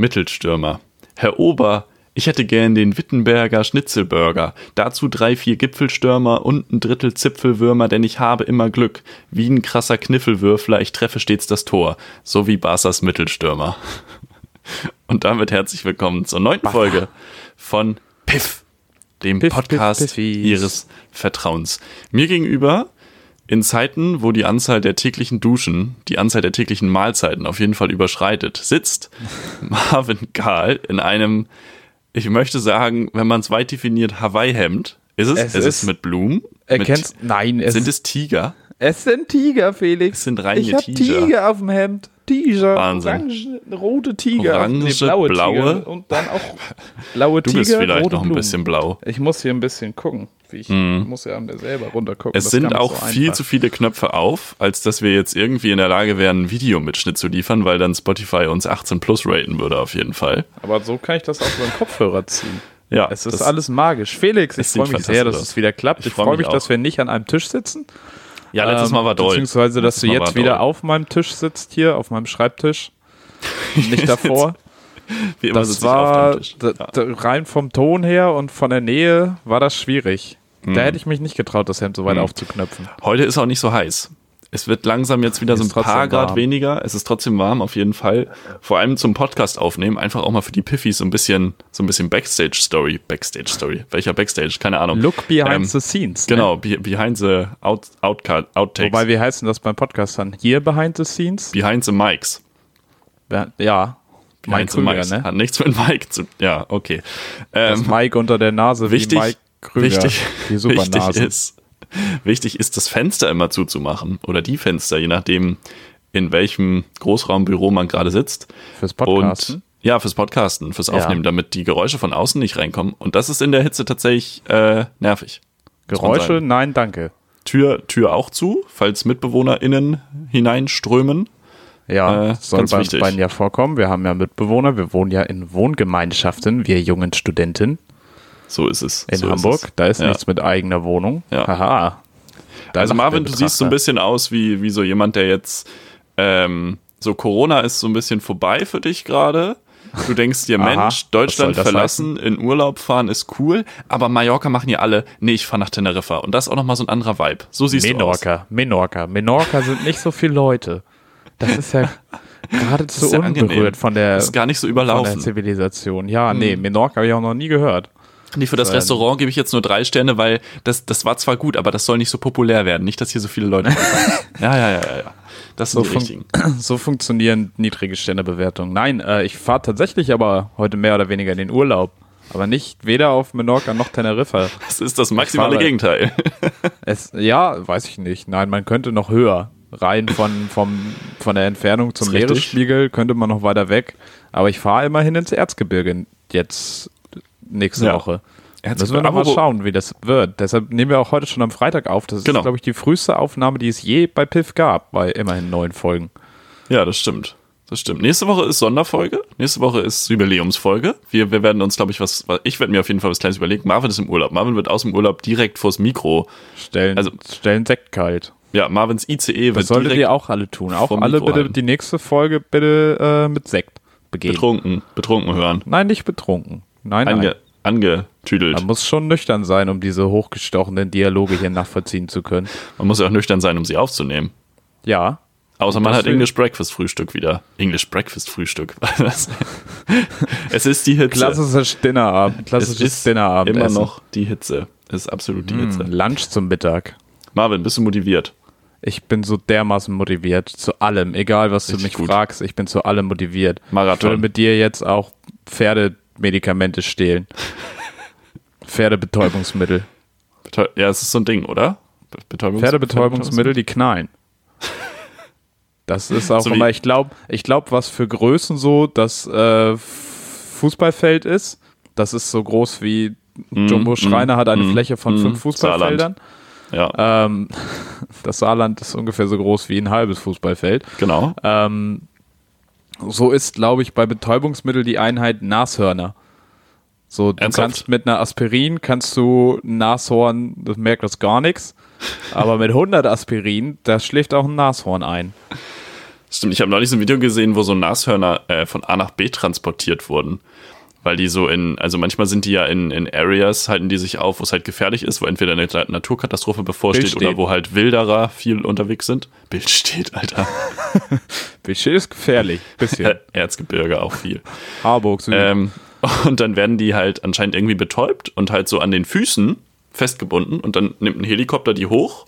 Mittelstürmer. Herr Ober, ich hätte gern den Wittenberger Schnitzelburger. Dazu drei, vier Gipfelstürmer und ein Drittel Zipfelwürmer, denn ich habe immer Glück. Wie ein krasser Kniffelwürfler, ich treffe stets das Tor. So wie Barsas Mittelstürmer. Und damit herzlich willkommen zur neunten Folge von Piff, dem Piff, Podcast Piff, Piffis. Ihres Vertrauens. Mir gegenüber in Zeiten, wo die Anzahl der täglichen Duschen, die Anzahl der täglichen Mahlzeiten auf jeden Fall überschreitet, sitzt Marvin Karl in einem, ich möchte sagen, wenn man es weit definiert, Hawaii-Hemd. Ist es? Es Es, ist- ist mit Blumen. Erkennst, Mit, nein, es, sind es Tiger? es sind Tiger, Felix. Es sind reine ich Tiger. Tiger. auf dem Hemd. Tiger. Wahnsinn. Orange, rote Tiger. Orange, blaue, blaue. Tiger. Und dann auch blaue Du Tiger, bist vielleicht rote noch ein Blumen. bisschen blau. Ich muss hier ein bisschen gucken. Ich muss ja selber runtergucken. Es Das sind auch so viel zu viele Knöpfe auf, als dass wir jetzt irgendwie in der Lage wären, einen Videomitschnitt zu liefern, weil dann Spotify uns 18 plus raten würde auf jeden Fall. Aber so kann ich das auf meinen Kopfhörer ziehen. Ja, Es ist alles magisch. Felix, ich freue mich sehr, dass es wieder klappt. Ich Ich, freu freue mich mich, dass auch. wir nicht an einem Tisch sitzen. Ja, letztes Ähm, Mal war doll. Beziehungsweise, dass Letztes du jetzt wieder doll. auf meinem Tisch sitzt hier, auf meinem Schreibtisch. Nicht davor. Wie immer das war Ja. rein vom Ton her und von der Nähe war das schwierig. Mhm. Da hätte ich mich nicht getraut, das Hemd so weit aufzuknöpfen. Heute ist auch nicht so heiß. Es wird langsam jetzt wieder so ein paar Grad warm. weniger. Es ist trotzdem warm, auf jeden Fall. Vor allem zum Podcast aufnehmen, einfach auch mal für die Piffis so ein bisschen, so ein bisschen Backstage-Story. Backstage-Story. Welcher Backstage? Keine Ahnung. Look behind Ähm, the scenes. Genau, be behind the out, Ne? Outtakes. Wobei, wie heißen das beim Podcast dann? Hier behind the scenes? behind the Mics. Ja. Mike Behind the Krüger, Mics. ne? Hat nichts mit Mike zu Ja, okay. Das Ähm, Mike unter der Nase wichtig, wie Mike Krüger. wichtig, die wichtig Supernasen. ist, wichtig ist, das Fenster immer zuzumachen. Oder die Fenster, je nachdem, in welchem Großraumbüro man gerade sitzt. Fürs Podcasten. Und ja, fürs Podcasten, fürs Ja. Aufnehmen, damit die Geräusche von außen nicht reinkommen. Und das ist in der Hitze tatsächlich äh, nervig. Geräusche? Nein, danke. Tür, Tür auch zu, falls MitbewohnerInnen hineinströmen. Ja, Äh, das soll bei uns beiden ja vorkommen. Wir haben ja Mitbewohner. Wir wohnen ja in Wohngemeinschaften, wir jungen Studenten So ist es. in so Hamburg. es. da ist Ja. nichts mit eigener Wohnung. Ja. Haha. Da Also Marvin, du siehst so ein bisschen aus wie, wie so jemand, der jetzt ähm, so Corona ist so ein bisschen vorbei für dich gerade. Du denkst dir, Aha, Mensch, was Deutschland verlassen, in Urlaub fahren ist cool, aber Mallorca machen ja alle, nee, ich fahre nach Teneriffa. Und das ist auch nochmal so ein anderer Vibe. So siehst Menorca, Menorca. Menorca sind nicht so viele Leute. Das ist ja geradezu ist ja angenehm. unberührt von du der, aus. Das ist gar nicht so von der überlaufen. Zivilisation. Ja, nee, Menorca habe ich auch noch nie gehört. Nee, für das. Restaurant gebe ich jetzt nur drei Sterne, weil das, das war zwar gut, aber das soll nicht so populär werden. Nicht, dass hier so viele Leute. Ja, ja, ja, ja, ja. Das sind So, die richtigen. so funktionieren niedrige Sternebewertungen. Nein, äh, ich fahre tatsächlich aber heute mehr oder weniger in den Urlaub. Aber nicht weder auf Menorca noch Teneriffa. Das ist das maximale fahre- Gegenteil. Es, ja, weiß ich nicht. Nein, man könnte noch höher. Rein von, vom, von der Entfernung zum. Meeresspiegel könnte man noch weiter weg. Aber ich fahre immerhin ins Erzgebirge jetzt nächste Ja. Woche. Erzgebirge. Müssen wir noch mal Apropos- schauen, wie das wird. Deshalb nehmen wir auch heute schon am Freitag auf. Das Genau. ist, glaube ich, die früheste Aufnahme, die es je bei Piff gab, bei immerhin neun Folgen. Ja, das stimmt. Das stimmt. Nächste Woche ist Sonderfolge. Nächste Woche ist Jubiläumsfolge. Wir, wir werden uns, glaube ich, was, ich werde mir auf jeden Fall was Kleines überlegen. Marvin ist im Urlaub. Marvin wird aus dem Urlaub direkt vors Mikro. Stellen, Also- stellen Sekt kalt. Ja, Marvins ICE Das wird solltet direkt ihr auch alle tun. Auch alle Mikro bitte halten. die nächste Folge bitte äh, mit Sekt begehen. betrunken, betrunken hören. Nein, nicht betrunken. Nein, nein. Ange, angetüdelt. Man muss schon nüchtern sein, um diese hochgestochenen Dialoge hier nachvollziehen zu können. Man muss ja auch nüchtern sein, um sie aufzunehmen. Ja. Außer man hat will- English Breakfast Frühstück wieder. English Breakfast Frühstück. Es ist die Hitze. Klassisches Dinnerabend. es Klassisches ist Dinnerabend. immer noch die Hitze. Es ist absolut die Hitze. Lunch zum Mittag. Marvin, bist du motiviert? Ich bin so dermaßen motiviert zu allem. Egal, was du Richtig mich gut. fragst, ich bin zu allem motiviert. Marathon. Ich würde mit dir jetzt auch Pferdemedikamente stehlen. Pferdebetäubungsmittel. Betäu- Ja, es ist so ein Ding, oder? Be- Betäubungs Pferdebetäubungsmittel, die knallen. Das ist auch So immer, ich glaube, ich glaub, was für Größen so das äh, Fußballfeld ist. Das ist so groß wie Jumbo Schreiner hat eine mm, Fläche von mm, fünf Fußballfeldern. Ja, Ähm, das Saarland ist ungefähr so groß wie ein halbes Fußballfeld. genau. Ähm, so ist, glaube ich, bei Betäubungsmittel die Einheit Nashörner. So, du Ernsthaft? kannst mit einer Aspirin kannst du ein Nashorn, das merkt das gar nichts. Aber mit 100 Aspirin, da schläft auch ein Nashorn ein. Stimmt, ich habe neulich so ein Video gesehen, wo so Nashörner äh, von A nach B transportiert wurden. Weil die so in, also manchmal sind die ja in, in Areas, halten die sich auf, wo es halt gefährlich ist, wo entweder eine Naturkatastrophe bevorsteht oder steht. wo halt Wilderer viel unterwegs sind. Bild steht, Alter. Bild ist gefährlich. Bisschen. Erzgebirge auch viel. Harburg, Süden. Ähm, und dann werden die halt anscheinend irgendwie betäubt und halt so an den Füßen festgebunden und dann nimmt ein Helikopter die hoch,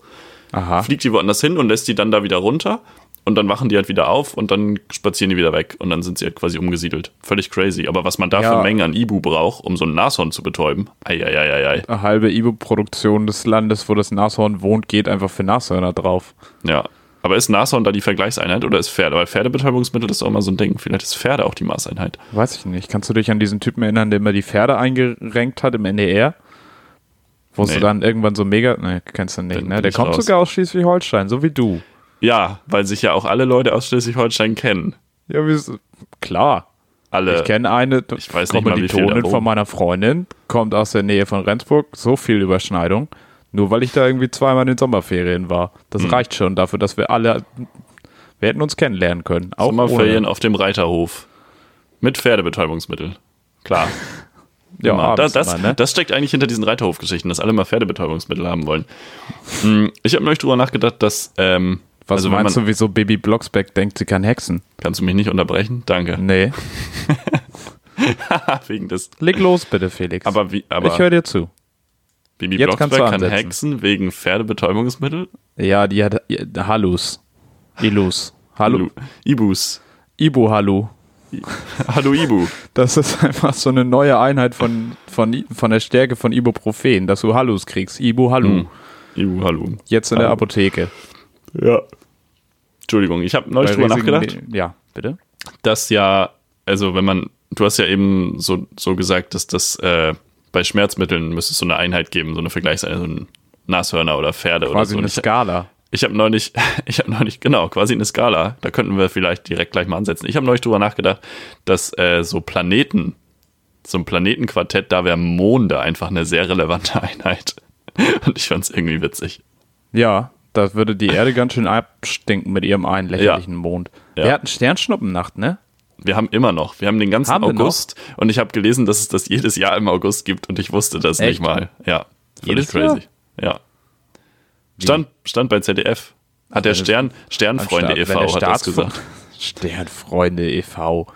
Aha. fliegt die woanders hin und lässt die dann da wieder runter und dann wachen die halt wieder auf und dann spazieren die wieder weg und dann sind sie halt quasi umgesiedelt. Völlig crazy. Aber was man da Ja. für Mengen an Ibu braucht, um so ein Nashorn zu betäuben, eieieiei. Eine halbe Ibo-Produktion des Landes, wo das Nashorn wohnt, geht einfach für Nashörner drauf. Ja. Aber ist Nashorn da die Vergleichseinheit oder ist Pferde? Weil Pferdebetäubungsmittel ist auch immer so ein Ding. Vielleicht ist Pferde auch die Maßeinheit. Weiß ich nicht. Kannst du dich an diesen Typen erinnern, der immer die Pferde eingerenkt hat im NDR? Wo Nee. sie dann irgendwann so mega. Ne, kennst du nicht, Bin- ne? bin Der ich kommt raus. sogar aus Schleswig-Holstein, so wie du. Ja, weil sich ja auch alle Leute aus Schleswig-Holstein kennen. Ja, wie klar. Alle. Ich kenne eine ich weiß nicht mal, wie viel von meiner Freundin, kommt aus der Nähe von Rendsburg, so viel Überschneidung. Nur weil ich da irgendwie zweimal in den Sommerferien war. Das Hm. reicht schon dafür, dass wir alle, wir hätten uns kennenlernen können. Auch Sommerferien ohne. auf dem Reiterhof. Mit Pferdebetäubungsmittel. Klar. Ja, abends das, das, immer, ne? das steckt eigentlich hinter diesen Reiterhofgeschichten, dass alle mal Pferdebetäubungsmittel haben wollen. Hm, Ich habe neulich drüber nachgedacht, dass. Ähm, Was also meinst man, du, wieso Baby Blocksberg denkt, sie kann hexen? Kannst du mich nicht unterbrechen? Danke. Nee. Wegen des. Leg los bitte, Felix. Aber wie. Aber ich höre dir zu. Bibi jetzt Blocksberg kann hexen wegen Pferdebetäubungsmittel? Ja, die hat Hallus. Ilus. Hallo. Lu- Ibus. Ibu Hallu. Hallo Ibu. Das ist einfach so eine neue Einheit von, von, von der Stärke von Ibuprofen, dass du Hallus kriegst. Ibu Hallu. Hm. Ibu, hallo. Jetzt in der Hallo. Apotheke. Ja. Entschuldigung, ich habe neulich drüber nachgedacht. Ja, bitte. dass ja, also wenn man, du hast ja eben so, so gesagt, dass das äh, bei Schmerzmitteln müsste es so eine Einheit geben, so eine Vergleichseinheit, so ein Nashörner oder Pferde oder Quasi so. eine Und ich Skala. ich habe neulich, ich habe neulich, genau, quasi eine Skala. Da könnten wir vielleicht direkt gleich mal ansetzen. Ich habe neulich drüber nachgedacht, dass äh, so Planeten, so ein Planetenquartett, da wäre Monde einfach eine sehr relevante Einheit. Und ich fand's irgendwie witzig. Ja, da würde die Erde ganz schön abstinken mit ihrem einen lächerlichen Mond. Ja. Wir hatten Sternschnuppennacht, ne? Wir haben immer noch, wir haben den ganzen Haben? August und ich habe gelesen, dass es das jedes Jahr im August gibt und ich wusste das Echt? nicht mal. Ja, völlig Jedes Jahr? crazy. Ja. Stand, stand bei ZDF. Hat der wenn es- Stern, Sternfreunde e.V. der hat das gesagt. Sternfreunde e.V.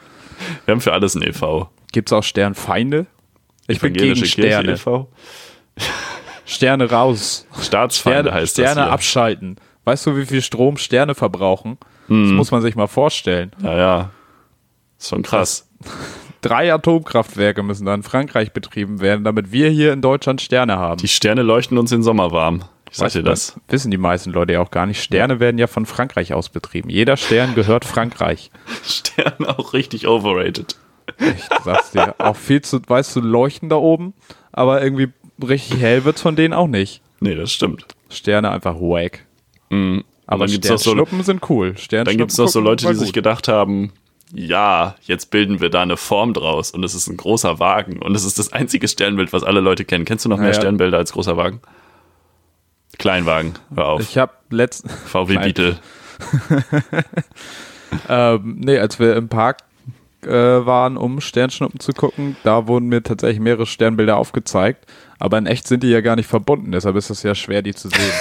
Wir haben für alles ein e.V. Gibt es auch Sternfeinde? Ich bin gegen Kirche Sterne. e.V. Sterne raus. Staatsfeinde Sterne, heißt Sterne das hier. abschalten. Weißt du, wie viel Strom Sterne verbrauchen? Hm. Das muss man sich mal vorstellen. Ja, ja. Ist schon krass. Drei Atomkraftwerke müssen da in Frankreich betrieben werden, damit wir hier in Deutschland Sterne haben. Die Sterne leuchten uns den Sommer warm. Ich sag dir das. Wissen die meisten Leute ja auch gar nicht. Sterne werden ja von Frankreich aus betrieben. Jeder Stern gehört Frankreich. Sterne auch richtig overrated. Ich sag's dir. Auch viel zu, weißt du, leuchten da oben, aber irgendwie richtig hell wird's von denen auch nicht. Nee, das stimmt. Sterne einfach wack. Mhm. Aber noch so, Sternschnuppen sind cool. Dann Sternschnuppen gibt es noch so Leute, die sich gedacht haben, ja, jetzt bilden wir da eine Form draus und es ist ein großer Wagen und es ist das einzige Sternbild, was alle Leute kennen. Kennst du noch mehr. Sternbilder als großer Wagen? Kleinwagen, hör auf. Ich habe letzt, VW Beetle. ähm, nee, als wir im Park äh, waren, um Sternschnuppen zu gucken, da wurden mir tatsächlich mehrere Sternbilder aufgezeigt. Aber in echt sind die ja gar nicht verbunden, deshalb ist es ja schwer, die zu sehen.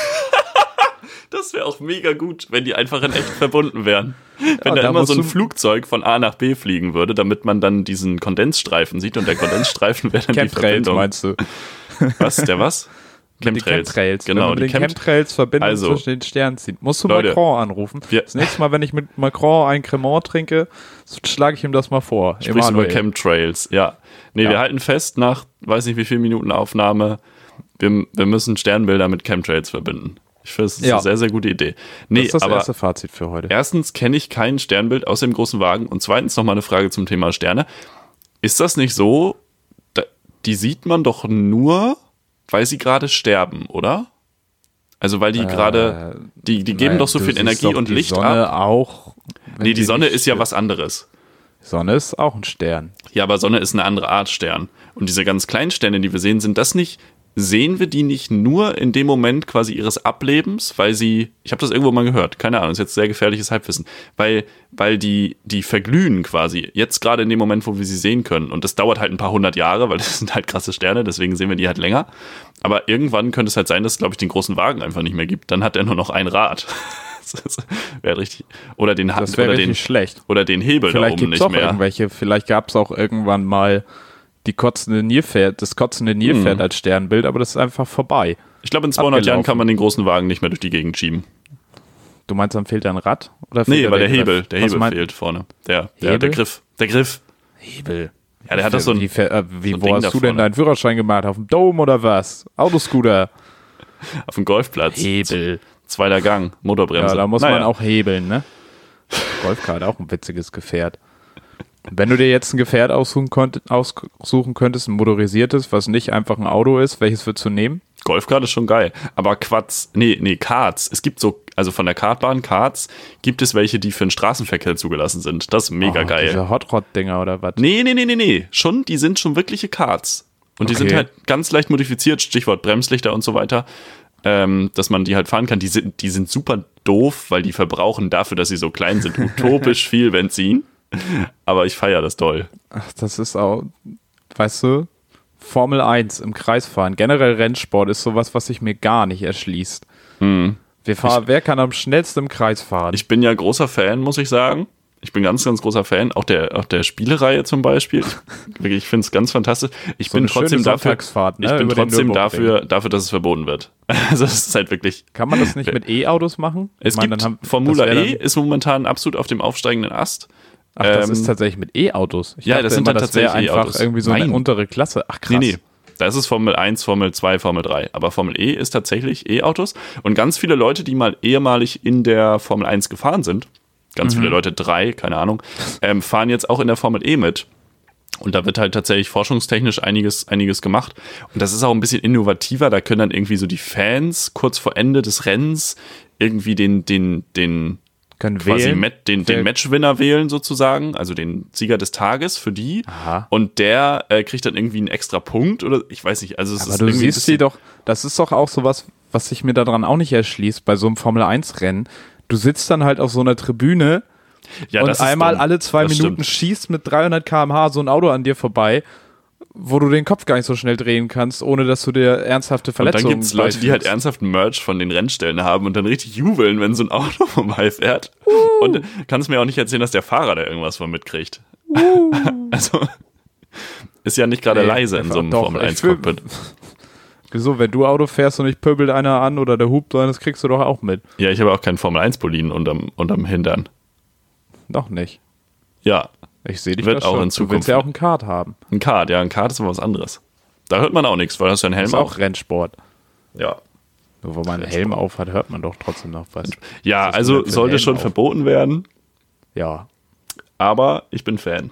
Das wäre auch mega gut, wenn die einfach in echt verbunden wären. Wenn da da immer so ein Flugzeug von A nach B fliegen würde, damit man dann diesen Kondensstreifen sieht und der Kondensstreifen wäre dann die Chemtrails Verbindung. meinst du? Was, der was? Die Chemtrails. Genau, Wenn man die mit den Chemt Chemtrails Verbindung Also, zwischen den Sternen zieht. Musst du Leute, Macron anrufen. das nächste Mal, wenn ich mit Macron ein Cremant trinke, schlage ich ihm das mal vor. Sprichst über Emanuel. Chemtrails, ja. Nee, Ja. wir halten fest, nach weiß nicht wie viel Minuten Aufnahme, wir, wir müssen Sternbilder mit Chemtrails verbinden. Ich finde, das ist Ja. eine sehr, sehr gute Idee. Nee, Das ist das aber erste Fazit für heute. erstens kenne ich kein Sternbild aus dem großen Wagen und zweitens nochmal eine Frage zum Thema Sterne. Ist das nicht so, die sieht man doch nur, weil sie gerade sterben, oder? Also weil die gerade, die, die geben Naja, doch so viel Energie und die Licht Sonne ab. auch. wenn Nee, die Sonne ist ja was anderes. Sonne ist auch ein Stern. Ja, aber Sonne ist eine andere Art Stern. Und diese ganz kleinen Sterne, die wir sehen, sind das nicht sehen wir die nicht nur in dem Moment quasi ihres Ablebens, weil sie, ich habe das irgendwo mal gehört, keine Ahnung, ist jetzt sehr gefährliches Halbwissen, weil, weil die, die verglühen quasi, jetzt gerade in dem Moment, wo wir sie sehen können. Und das dauert halt ein paar hundert Jahre, weil das sind halt krasse Sterne, deswegen sehen wir die halt länger. Aber irgendwann könnte es halt sein, dass es, glaube ich, den großen Wagen einfach nicht mehr gibt. Dann hat er nur noch ein Rad. wäre richtig. Oder den Das oder den, schlecht. oder den Hebel da Vielleicht oben gibt es nicht auch mehr. irgendwelche, vielleicht gab es auch irgendwann mal die kotzende Nilpferd, das kotzende Hm. Nilpferd als Sternbild, aber das ist einfach vorbei. Ich glaube, in 200 Jahren abgelaufen. kann man den großen Wagen nicht mehr durch die Gegend schieben. Du meinst, dann fehlt da ein Rad? Oder fehlt Nee, weil der? Hebel, der Was Hebel fehlt vorne. Der, der, Hebel? der Griff. Der Griff. Hebel. Ja, der hat das so ein- Wie, äh, wie so ein wo Ding hast du denn deinen Führerschein gemacht? Auf dem Dom oder was? Autoscooter. Auf dem Golfplatz. Hebel. Zweiter Gang, Motorbremse. Ja, da muss Naja. man auch hebeln, ne? Golfkart auch ein witziges Gefährt. Wenn du dir jetzt ein Gefährt aussuchen, konnt, aussuchen könntest, ein motorisiertes, was nicht einfach ein Auto ist, welches würdest du nehmen? Golfkart ist schon geil. Aber Quads, nee, nee, Karts. Es gibt so, also von der Kartbahn Karts gibt es welche, die für den Straßenverkehr zugelassen sind. Das ist mega Oh, geil. Diese Hot Rod-Dinger oder was? Nee, nee, nee, nee, nee. Schon, die sind schon wirkliche Karts. Und die Okay. sind halt ganz leicht modifiziert, Stichwort Bremslichter und so weiter, ähm, dass man die halt fahren kann. Die sind, die sind super doof, weil die verbrauchen dafür, dass sie so klein sind, utopisch viel Benzin. Aber ich feiere das doll. Ach, das ist auch, weißt du, Formel 1 im Kreisfahren, generell Rennsport ist sowas, was sich mir gar nicht erschließt. Wir fahren, wer kann am schnellsten im Kreis fahren? Hm. Ich bin ja großer Fan, muss ich sagen. Ich bin ganz, ganz großer Fan, auch der, auch der Spielereihe zum Beispiel. Ich, wirklich, ich finde es ganz fantastisch. Ich So bin trotzdem dafür, ne, ich bin über trotzdem dafür, dafür, dass es verboten wird. Also es ist halt wirklich. kann man das nicht mit E-Autos machen? Es Ich meine, gibt haben- Formula E ist momentan absolut auf dem aufsteigenden Ast. Ach, das Ähm, ist tatsächlich mit E-Autos. Ja, das sind immer, dann das tatsächlich einfach E-Autos. irgendwie so eine Nein. untere Klasse. Ach krass. Nee, nee. Da ist Formel 1, Formel 2, Formel 3. Aber Formel E ist tatsächlich E-Autos. Und ganz viele Leute, die mal ehemalig in der Formel 1 gefahren sind, ganz Mhm. viele Leute, drei, keine Ahnung, ähm, fahren jetzt auch in der Formel E mit. Und da wird halt tatsächlich forschungstechnisch einiges, einiges gemacht. Und das ist auch ein bisschen innovativer. Da können dann irgendwie so die Fans kurz vor Ende des Rennens irgendwie den, den, den, Können quasi wählen. Den, den Matchwinner wählen sozusagen, also den Sieger des Tages für die. Aha. Und der äh, kriegt dann irgendwie einen extra Punkt oder ich weiß nicht. Also es Aber ist du siehst sie doch, das ist doch auch sowas, was sich mir daran auch nicht erschließt bei so einem Formel-1-Rennen. Du sitzt dann halt auf so einer Tribüne ja, und einmal dumm. alle zwei Das Minuten stimmt. schießt mit 300 km/h so ein Auto an dir vorbei, wo du den Kopf gar nicht so schnell drehen kannst, ohne dass du dir ernsthafte Und dann Verletzungen gibt es Leute, die halt ernsthaft Merch von den Rennstellen haben und dann richtig jubeln, wenn so ein Auto vorbeifährt. Und kannst mir auch nicht erzählen, dass der Fahrer da irgendwas von mitkriegt. also ist ja nicht gerade Nee, leise in so einem doch, Formel ich 1 will- Cockpit. Wieso, wenn du Auto fährst und ich pöbelt einer an oder der hupt das kriegst du doch auch mit. Ja, ich habe auch keinen Formel 1 Polin unterm, unterm Hintern. Noch nicht. Ja, Ich sehe dich Wird das auch schon. in Du Zukunft. willst ja auch einen Kart haben. ein Kart, ja, ein Kart ist aber was anderes. Da hört man auch nichts, weil das ja ein Helm ist auch Rennsport. Ja. Nur wo man einen Helm auf hat, hört man doch trotzdem noch was. Ja, du also sollte schon auf? verboten werden, Ja, aber ich bin Fan.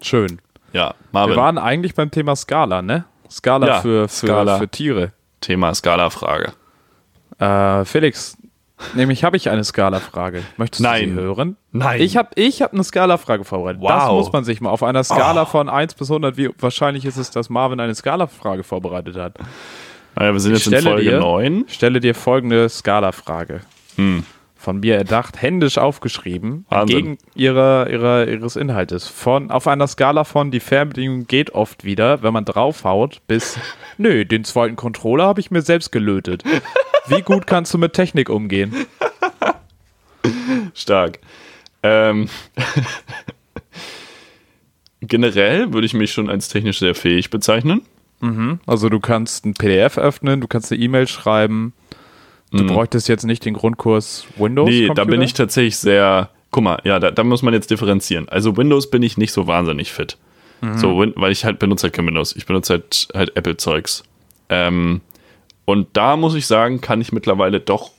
schön. Ja, Wir Marvin, waren eigentlich beim Thema Skala, ne? Skala, Ja, für, für, Skala. für Tiere. Thema Skala-Frage. Äh, Felix, nämlich habe ich eine Skala-Frage. Möchtest Nein. du sie hören? Nein. Ich habe ich hab eine Skala-Frage vorbereitet. Das Wow. muss man sich mal auf einer Skala Oh. von 1 bis 100, wie wahrscheinlich ist es, dass Marvin eine Skala-Frage vorbereitet hat. Naja, wir sind jetzt in Folge dir- 9. Stelle dir folgende Skala-Frage. Von mir erdacht, händisch aufgeschrieben, Wahnsinn. gegen ihrer, ihrer, ihres Inhaltes. Von, auf einer Skala von, die Fernbedienung geht oft wieder, wenn man draufhaut, bis, nö, den zweiten Controller habe ich mir selbst gelötet. Wie gut kannst du mit Technik umgehen? Stark. Ähm, generell würde ich mich schon als technisch sehr fähig bezeichnen. Also du kannst ein PDF öffnen, du kannst eine E-Mail schreiben. Du bräuchtest jetzt nicht den Grundkurs Windows. Mhm. Nee, da bin ich tatsächlich sehr. Guck mal, ja, da, da muss man jetzt differenzieren. Also Windows bin ich nicht so wahnsinnig fit. So, Win weil ich halt benutze halt kein Windows. Ich benutze halt, halt Apple-Zeugs. Ähm, und da muss ich sagen, kann ich mittlerweile doch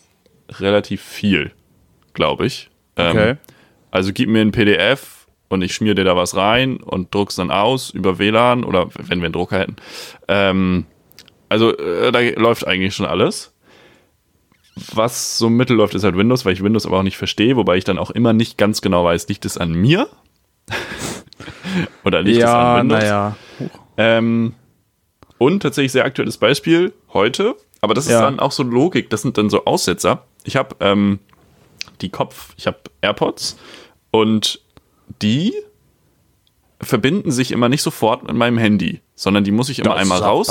relativ viel, glaube ich. Ähm, Okay. Also gib mir ein PDF und ich schmier dir da was rein und druck's dann aus über WLAN oder wenn wir einen Drucker hätten. Ähm, also äh, da läuft eigentlich schon alles. Was so mittel läuft, ist halt Windows, weil ich Windows aber auch nicht verstehe, wobei ich dann auch immer nicht ganz genau weiß, liegt es an mir? Oder liegt es ja, an Windows? naja. Ähm, Und tatsächlich sehr aktuelles Beispiel heute, aber das ist Ja. dann auch so Logik, das sind dann so Aussetzer. Ich habe ähm, die Kopf, ich habe AirPods und die verbinden sich immer nicht sofort mit meinem Handy, sondern die muss ich immer Das einmal raus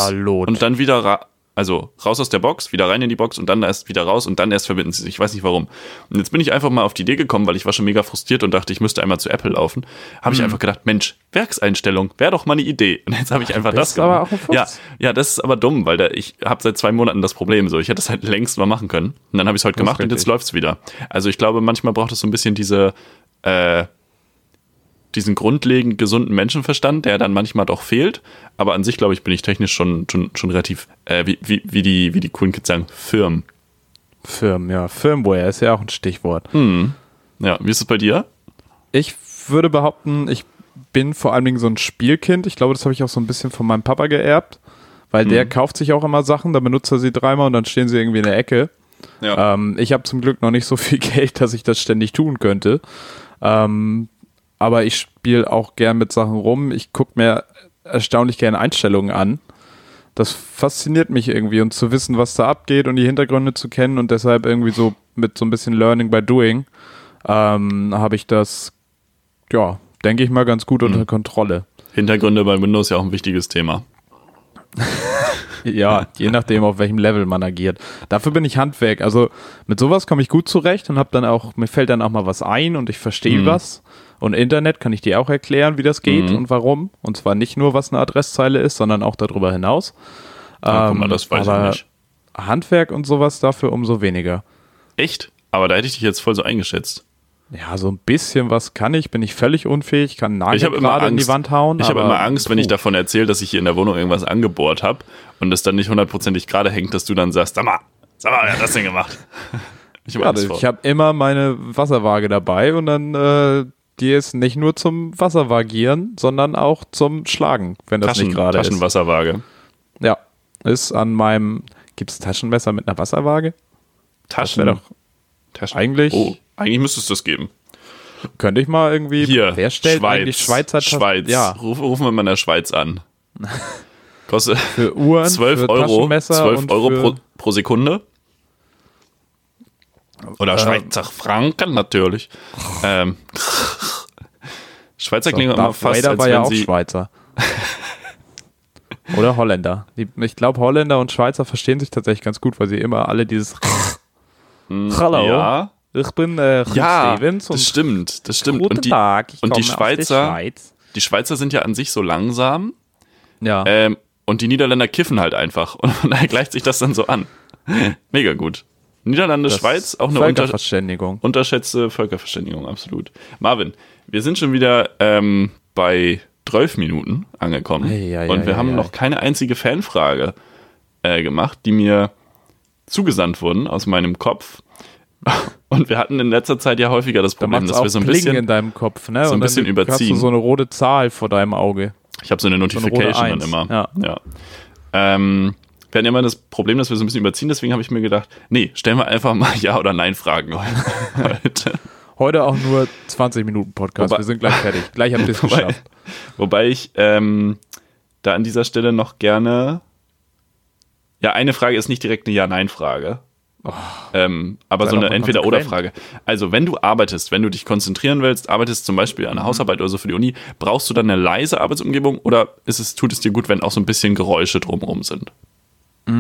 und dann wieder ra also raus aus der Box, wieder rein in die Box und dann erst wieder raus und dann erst verbinden sie sich. Ich weiß nicht warum. Und jetzt bin ich einfach mal auf die Idee gekommen, weil ich war schon mega frustriert und dachte, ich müsste einmal zu Apple laufen. Habe ich Mhm. einfach gedacht, Mensch, Werkseinstellung, wäre doch mal eine Idee. Und jetzt habe ich einfach das bist aber auch ein Fuchs. Ja, ja, das ist aber dumm, weil da, ich habe seit zwei Monaten das Problem so. Ich hätte es halt längst mal machen können. Und dann habe ich es heute gemacht und jetzt läuft's wieder. Also ich glaube, manchmal braucht es so ein bisschen diese, äh, diesen grundlegend gesunden Menschenverstand, der dann manchmal doch fehlt. Aber an sich, glaube ich, bin ich technisch schon, schon, schon relativ, äh, wie, wie, wie, die, wie die coolen Kids sagen, firm. Firm, ja. Firmware ist ja auch ein Stichwort. Ja, wie ist es bei dir? Ich würde behaupten, ich bin vor allen Dingen so ein Spielkind. Ich glaube, das habe ich auch so ein bisschen von meinem Papa geerbt, weil der kauft sich auch immer Sachen, dann benutzt er sie dreimal und dann stehen sie irgendwie in der Ecke. Ja. Ähm, ich habe zum Glück noch nicht so viel Geld, dass ich das ständig tun könnte. Ähm, aber ich spiele auch gern mit Sachen rum. Ich gucke mir erstaunlich gerne Einstellungen an. Das fasziniert mich irgendwie und zu wissen, was da abgeht und die Hintergründe zu kennen und deshalb irgendwie so mit so ein bisschen Learning by Doing ähm, habe ich das, ja, denke ich mal, ganz gut unter Kontrolle. Hintergründe bei Windows ja auch ein wichtiges Thema. Ja, je nachdem, auf welchem Level man agiert. Dafür bin ich Handwerk. Also mit sowas komme ich gut zurecht und habe dann auch, mir fällt dann auch mal was ein und ich verstehe was. Und Internet kann ich dir auch erklären, wie das geht und warum. Und zwar nicht nur, was eine Adresszeile ist, sondern auch darüber hinaus. Ja, guck Ähm, mal, das weiß aber ich nicht. Handwerk und sowas dafür umso weniger. Echt? Aber da hätte ich dich jetzt voll so eingeschätzt. Ja, so ein bisschen was kann ich, bin ich völlig unfähig, kann Nagel Ich gerade in die. Wand hauen. ich habe immer Angst, wenn ich davon erzähle, dass ich hier in der Wohnung irgendwas angebohrt habe und es dann nicht hundertprozentig gerade hängt, dass du dann sagst, sag mal, sag mal, wer hat das denn gemacht? Ich habe Ja, habe immer meine Wasserwaage dabei und dann äh, die ist nicht nur zum Wasservagieren, sondern auch zum Schlagen, wenn das Taschen, nicht gerade ist. Taschenwasserwaage. Ja, ist an meinem. Gibt es Taschenmesser mit einer Wasserwaage? Taschen. doch. Taschen. eigentlich- Oh, eigentlich müsste es das geben. Könnte ich mal irgendwie. Hier, wer stellt Schweiz. eigentlich Schweizer Taschen- Schweiz. Ja, Ruf, rufen wir mal in der Schweiz an. Kostet für Uhren, 12 für Euro, Taschenmesser 12 und Euro pro, pro Sekunde. Oder Äh, Schweizer Franken natürlich. ähm, Schweizer So, klingen immer fast, Vader als war ja wenn auch sie Schweizer. Oder Holländer. Die, ich glaube, Holländer und Schweizer verstehen sich tatsächlich ganz gut, weil sie immer alle dieses Hallo, Hm, Ja, ich bin äh, ja Stevens und das stimmt, das stimmt. Guten Und die, Tag, ich und die Schweizer- der Schweiz. die Schweizer sind ja an sich so langsam Ja. ähm, und die Niederländer kiffen halt einfach. Und von daher gleicht sich das dann so an. Mega gut. Niederlande, Das Schweiz, auch eine unter Völkerverständigung. unterschätzte Völkerverständigung, absolut. Marvin, wir sind schon wieder ähm, bei 12 Minuten angekommen Ei, ei, und wir ei, haben noch keine einzige Fanfrage äh, gemacht, die mir zugesandt wurden aus meinem Kopf. Und wir hatten in letzter Zeit ja häufiger das Da Problem, macht dass wir so ein bisschen, in deinem Kopf, ne? so ein Und bisschen Hast überziehen. du so eine rote Zahl vor deinem Auge. ich habe so eine eine rote Notification dann immer. ja. ja. Ähm, wir hatten immer das Problem, dass wir so ein bisschen überziehen, deswegen habe ich mir gedacht, nee, stellen wir einfach mal Ja- oder Nein-Fragen heute. Heute auch nur 20 Minuten Podcast. Wobei- wir sind gleich fertig. Gleich habt ihr es Wobei, geschafft. wobei ich ähm, da an dieser Stelle noch gerne. Ja, eine Frage ist nicht direkt eine Ja-Nein-Frage. ähm, aber so eine Entweder-Oder-Frage. Also, wenn du arbeitest, wenn du dich konzentrieren willst, arbeitest zum Beispiel an einer Hausarbeit oder so für die Uni, brauchst du dann eine leise Arbeitsumgebung oder ist es, tut es dir gut, wenn auch so ein bisschen Geräusche drumherum sind? So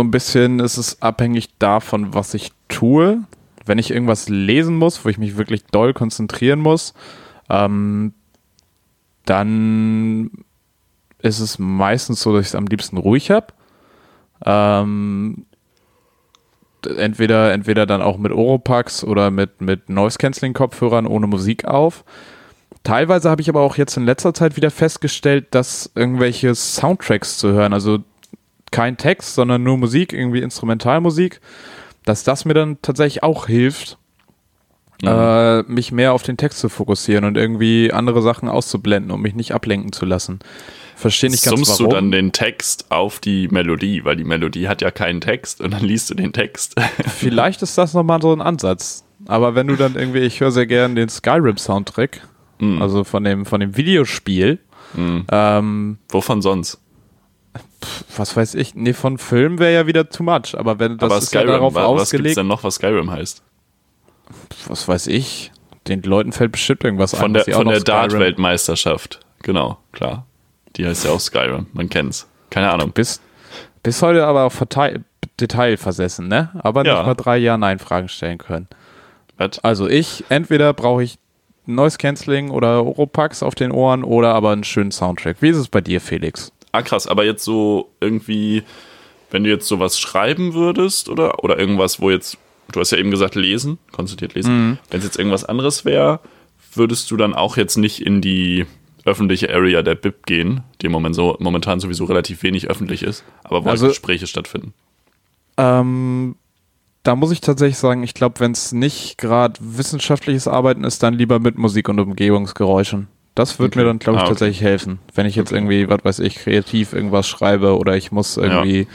ein bisschen ist es abhängig davon, was ich tue. Wenn ich irgendwas lesen muss, wo ich mich wirklich doll konzentrieren muss, ähm, dann ist es meistens so, dass ich es am liebsten ruhig habe. Ähm, entweder, entweder dann auch mit Oropax oder mit, mit Noise-Canceling-Kopfhörern ohne Musik auf. Teilweise habe ich aber auch jetzt in letzter Zeit wieder festgestellt, dass irgendwelche Soundtracks zu hören, also kein Text, sondern nur Musik, irgendwie Instrumentalmusik, dass das mir dann tatsächlich auch hilft, äh, mich mehr auf den Text zu fokussieren und irgendwie andere Sachen auszublenden, um mich nicht ablenken zu lassen. Verstehe nicht ganz Summst warum. du dann den Text auf die Melodie, weil die Melodie hat ja keinen Text und dann liest du den Text. Vielleicht ist das nochmal so ein Ansatz. Aber wenn du dann irgendwie, ich höre sehr gern den Skyrim-Soundtrack, Mhm. also von dem, von dem Videospiel, Mhm. Ähm, Wovon sonst? was weiß ich, nee, von Film wäre ja wieder too much, aber wenn das Aber ist Skyrim, ja darauf wa- was gibt's ausgelegt, denn noch, was Skyrim heißt? was weiß ich, den Leuten fällt bestimmt irgendwas Von ein. der, was von der Dart-Weltmeisterschaft. Genau, klar. Die heißt ja auch Skyrim. Man kennt's. Keine Ahnung. Bis, bis heute aber auch Verteil, Detail versessen, ne? Aber Ja. nicht mal drei Ja-Nein-Fragen stellen können. Was? Also ich, entweder brauche ich Noise Cancelling oder Oropax auf den Ohren oder aber einen schönen Soundtrack. Wie ist es bei dir, Felix? Ah, krass. Aber jetzt so irgendwie, wenn du jetzt sowas schreiben würdest oder, oder irgendwas, wo jetzt, du hast ja eben gesagt, lesen, konzentriert lesen. Wenn es jetzt irgendwas anderes wäre, würdest du dann auch jetzt nicht in die öffentliche Area der BIP gehen, die Moment so, momentan sowieso relativ wenig öffentlich ist, aber wo Also- halt Gespräche stattfinden. Ähm, da muss ich tatsächlich sagen, ich glaube, wenn es nicht gerade wissenschaftliches Arbeiten ist, dann lieber mit Musik und Umgebungsgeräuschen. Das wird Okay. mir dann, glaube ich, Ah, okay. tatsächlich helfen. Wenn ich jetzt Okay. irgendwie, was weiß ich, kreativ irgendwas schreibe oder ich muss irgendwie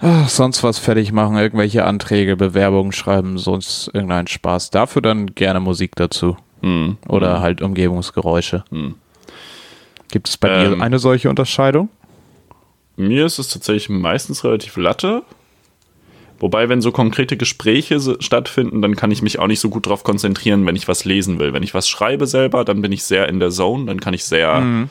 ah, sonst was fertig machen, irgendwelche Anträge, Bewerbungen schreiben, sonst irgendeinen Spaß. Dafür dann gerne Musik dazu. Hm. Oder halt Umgebungsgeräusche. Hm. Gibt es bei Ähm, dir eine solche Unterscheidung? Mir ist es tatsächlich meistens relativ latte. Wobei, wenn so konkrete Gespräche stattfinden, dann kann ich mich auch nicht so gut darauf konzentrieren, wenn ich was lesen will. Wenn ich was schreibe selber, dann bin ich sehr in der Zone, dann kann ich sehr Mhm.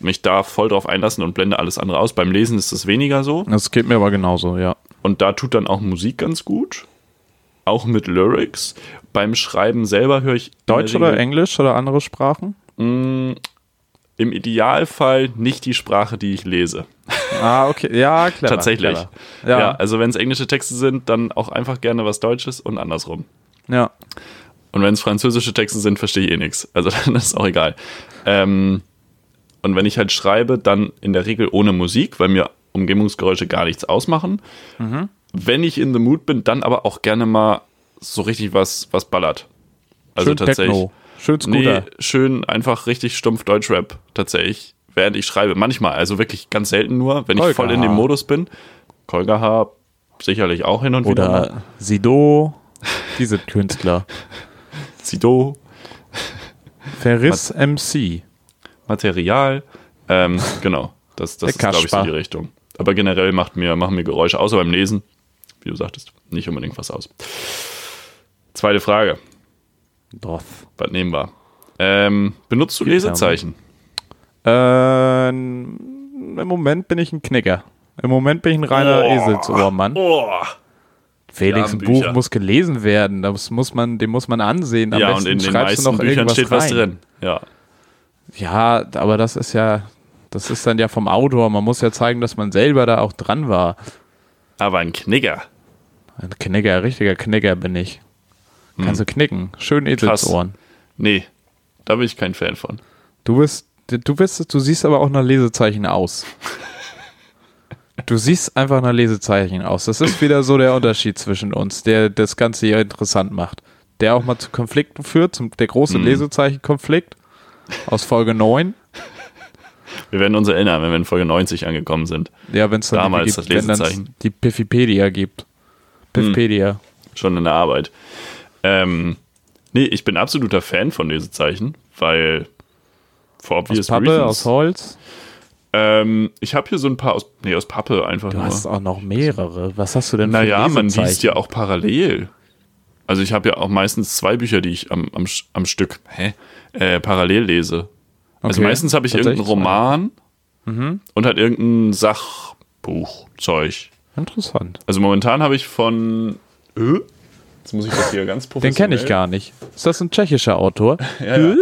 mich da voll drauf einlassen und blende alles andere aus. Beim Lesen ist das weniger so. Das geht mir aber genauso, ja. Und da tut dann auch Musik ganz gut. Auch mit Lyrics. Beim Schreiben selber höre ich. Deutsch oder Englisch oder andere Sprachen? Im Idealfall nicht die Sprache, die ich lese. Ah, okay. Ja, clever. Tatsächlich. Clever. Ja. Ja, also wenn es englische Texte sind, dann auch einfach gerne was Deutsches und andersrum. ja. Und wenn es französische Texte sind, verstehe ich eh nichts. Also dann ist es auch egal. Ähm, und wenn ich halt schreibe, dann in der Regel ohne Musik, weil mir Umgebungsgeräusche gar nichts ausmachen. Mhm. Wenn ich in the mood bin, dann aber auch gerne mal so richtig was, was ballert. Also Schön tatsächlich. Techno. Schön Nee, Scooter. schön einfach richtig stumpf Deutschrap tatsächlich, während ich schreibe. Manchmal, also wirklich ganz selten nur, wenn ich Kolka voll in dem Modus bin. Kolga H. sicherlich auch hin und wieder. mal. Oder Sido. Diese Künstler. Sido, Ferris MC. Material. Ähm, genau, das, das ist, glaube ich, so die Richtung. Aber generell macht mir, machen mir Geräusche, außer beim Lesen, wie du sagtest, nicht unbedingt was aus. Zweite Frage, Doth. was nehmen wir? Ähm, benutzt du Lesezeichen? Äh, Im Moment bin ich ein Knicker. Im Moment bin ich ein reiner Oh. Eselsohrmann. Oh, Felix, ein. Buch muss gelesen werden. Das muss man, dem muss man ansehen. Am ja, und besten in den schreibst du meisten noch Büchern irgendwas steht was rein. drin. Ja, Ja, aber das ist ja, das ist dann ja vom Autor. Man muss ja zeigen, dass man selber da auch dran war. aber ein Knicker. Ein Knicker, richtiger Knicker bin ich. Kannst du knicken. Schön Hm. Eselsohren. Nee, da bin ich kein Fan von. Du bist, du bist, du siehst aber auch nach Lesezeichen aus. Du siehst einfach nach Lesezeichen aus. Das ist wieder so der Unterschied zwischen uns, der das Ganze hier interessant macht. Der auch mal zu Konflikten führt, zum, der große Mhm. Lesezeichen-Konflikt aus Folge 9. Wir werden uns erinnern, wenn wir in Folge 90 angekommen sind. Ja, wenn es dann Damals die, das Lesezeichen. die Piffipedia gibt. Pifpedia. Schon in der Arbeit. Ähm, nee, ich bin absoluter Fan von Lesezeichen, weil for Aus obvious Pappe, reasons. aus Holz. Ähm, ich habe hier so ein paar aus, nee, aus Pappe einfach Du nur. hast auch noch mehrere. Was hast du denn für naja, man liest ja auch parallel. Also ich habe ja auch meistens zwei Bücher, die ich am, am, am Stück hä? Äh, parallel lese. Also Okay, meistens habe ich irgendeinen Roman Mhm. und halt irgendein Sachbuch, Zeug. Interessant. Also momentan habe ich von äh? Jetzt muss ich das hier ganz Den professionell. kenne ich gar nicht. Ist das ein tschechischer Autor? Ja, ja.